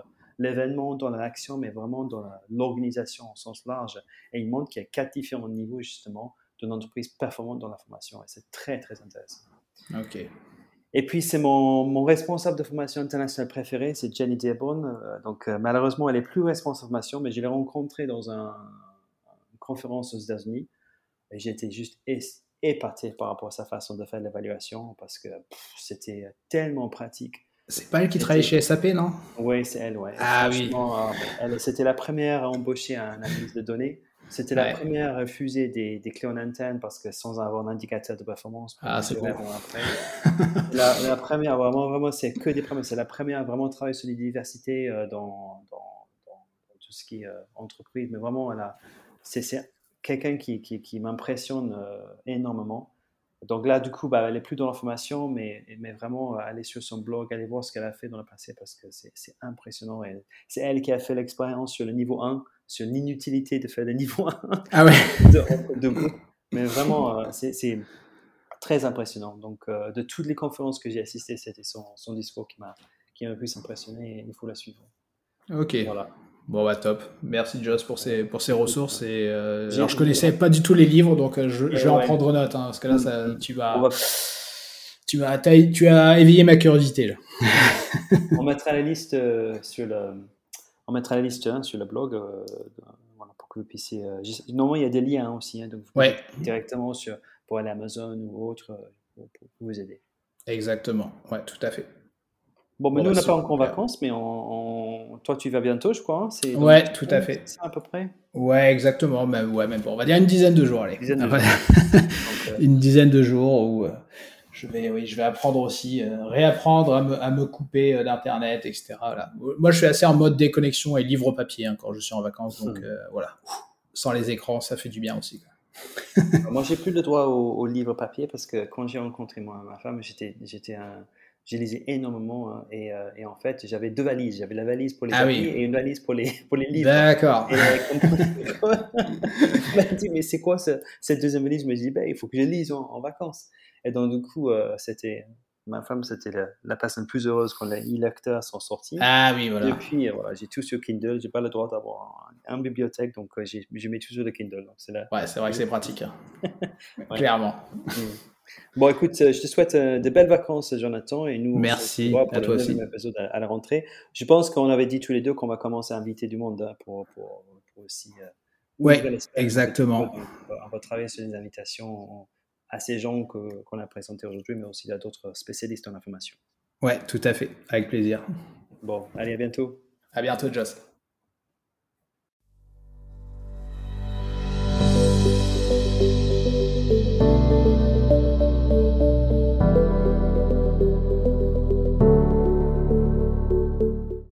l'événement, dans l'action, mais vraiment dans l'organisation au sens large. Et il montre qu'il y a quatre différents niveaux justement d'une entreprise performante dans la formation. Et c'est très, très intéressant. OK. Et puis, c'est mon, mon, responsable de formation internationale préféré, c'est Jenny Dearborn. Euh, donc, euh, malheureusement, elle est plus responsable de formation, mais je l'ai rencontrée dans un, une conférence aux États-Unis. Et j'étais juste épaté par rapport à sa façon de faire l'évaluation parce que c'était tellement pratique. C'est pas elle qui travaille chez SAP, non? Oui, c'est elle, ouais. Ah oui. Euh, c'était la première à embaucher un analyste de données. C'était la première à refuser des, des, clés en interne parce que sans avoir un indicateur de performance. Ah, c'est bon. la, première, vraiment, vraiment, c'est que des premiers. C'est la première à vraiment travailler sur les diversités euh, dans, dans, tout ce qui est euh, entreprise. Mais vraiment, c'est quelqu'un qui, qui, qui m'impressionne énormément. Donc là, du coup, bah, elle n'est plus dans l'information, mais, mais vraiment, euh, aller sur son blog, aller voir ce qu'elle a fait dans le passé parce que c'est impressionnant. C'est elle qui a fait l'expérience sur le niveau 1, sur l'inutilité de faire le niveau 1 ah ouais. de, Mais vraiment, euh, c'est très impressionnant. Donc, euh, de toutes les conférences que j'ai assistées, c'était son, son, discours qui m'a le plus impressionné et il faut la suivre. Ok. Voilà. Bon, bah top. Merci Joss pour ces, pour ces ressources. Et, euh, alors, je connaissais pas du tout les livres, donc euh, je, je vais en prendre note. Hein, parce que là, ça, tu vas. Tu as, tu as éveillé ma curiosité. Là. on mettra la liste euh, sur le, on mettra la liste hein, sur le blog voilà, pour que vous puissiez. normalement, il y a des liens aussi, hein, donc vous ouais. directement sur, pour aller à Amazon ou autre pour, pour vous aider. Exactement, ouais, tout à fait. Bon, mais nous, on n'a pas encore en vacances, mais toi, tu vas bientôt, je crois. Hein, c'est ouais, tout à fait. C'est à peu près? Ouais, exactement. Mais, ouais, même, on va dire une dizaine de jours, allez. Une dizaine de jours, où euh, je, vais, oui, je vais apprendre aussi, euh, réapprendre à me, à me couper euh, d'Internet, etc. Moi, je suis assez en mode déconnexion et livre papier hein, quand je suis en vacances. Donc, hmm. voilà. Sans les écrans, ça fait du bien aussi. moi, j'ai plus le droit au, au livre papier parce que quand j'ai rencontré moi, ma femme, j'étais un j'ai lisé énormément hein, et, euh, et, en fait, j'avais deux valises. J'avais la valise pour les ah, et une valise pour les, pour les livres. D'accord. Et euh, m'a dit, mais c'est quoi ce, cette deuxième valise? Je me dis, ben, il faut que je lise en, vacances. Et donc, du coup, euh, c'était ma femme, c'était la, personne plus heureuse quand les e-lecteurs sont sortis. Ah oui, voilà. Et puis, voilà, j'ai tout sur Kindle. J'ai pas le droit d'avoir un, bibliothèque, donc je mets tout sur le Kindle. Donc c'est Ouais, c'est vrai que c'est pratique. Hein. Clairement. Mm. Bon, écoute, euh, je te souhaite euh, de belles vacances, Jonathan, et nous. Merci à toi aussi. Épisode à, la rentrée. Je pense qu'on avait dit tous les deux qu'on va commencer à inviter du monde hein, pour, pour, aussi. Euh, oui, exactement. On va travailler sur des invitations à ces gens qu'on a présentés aujourd'hui, mais aussi à d'autres spécialistes en information. Ouais, tout à fait, avec plaisir. Bon, allez, à bientôt. À bientôt, Joss.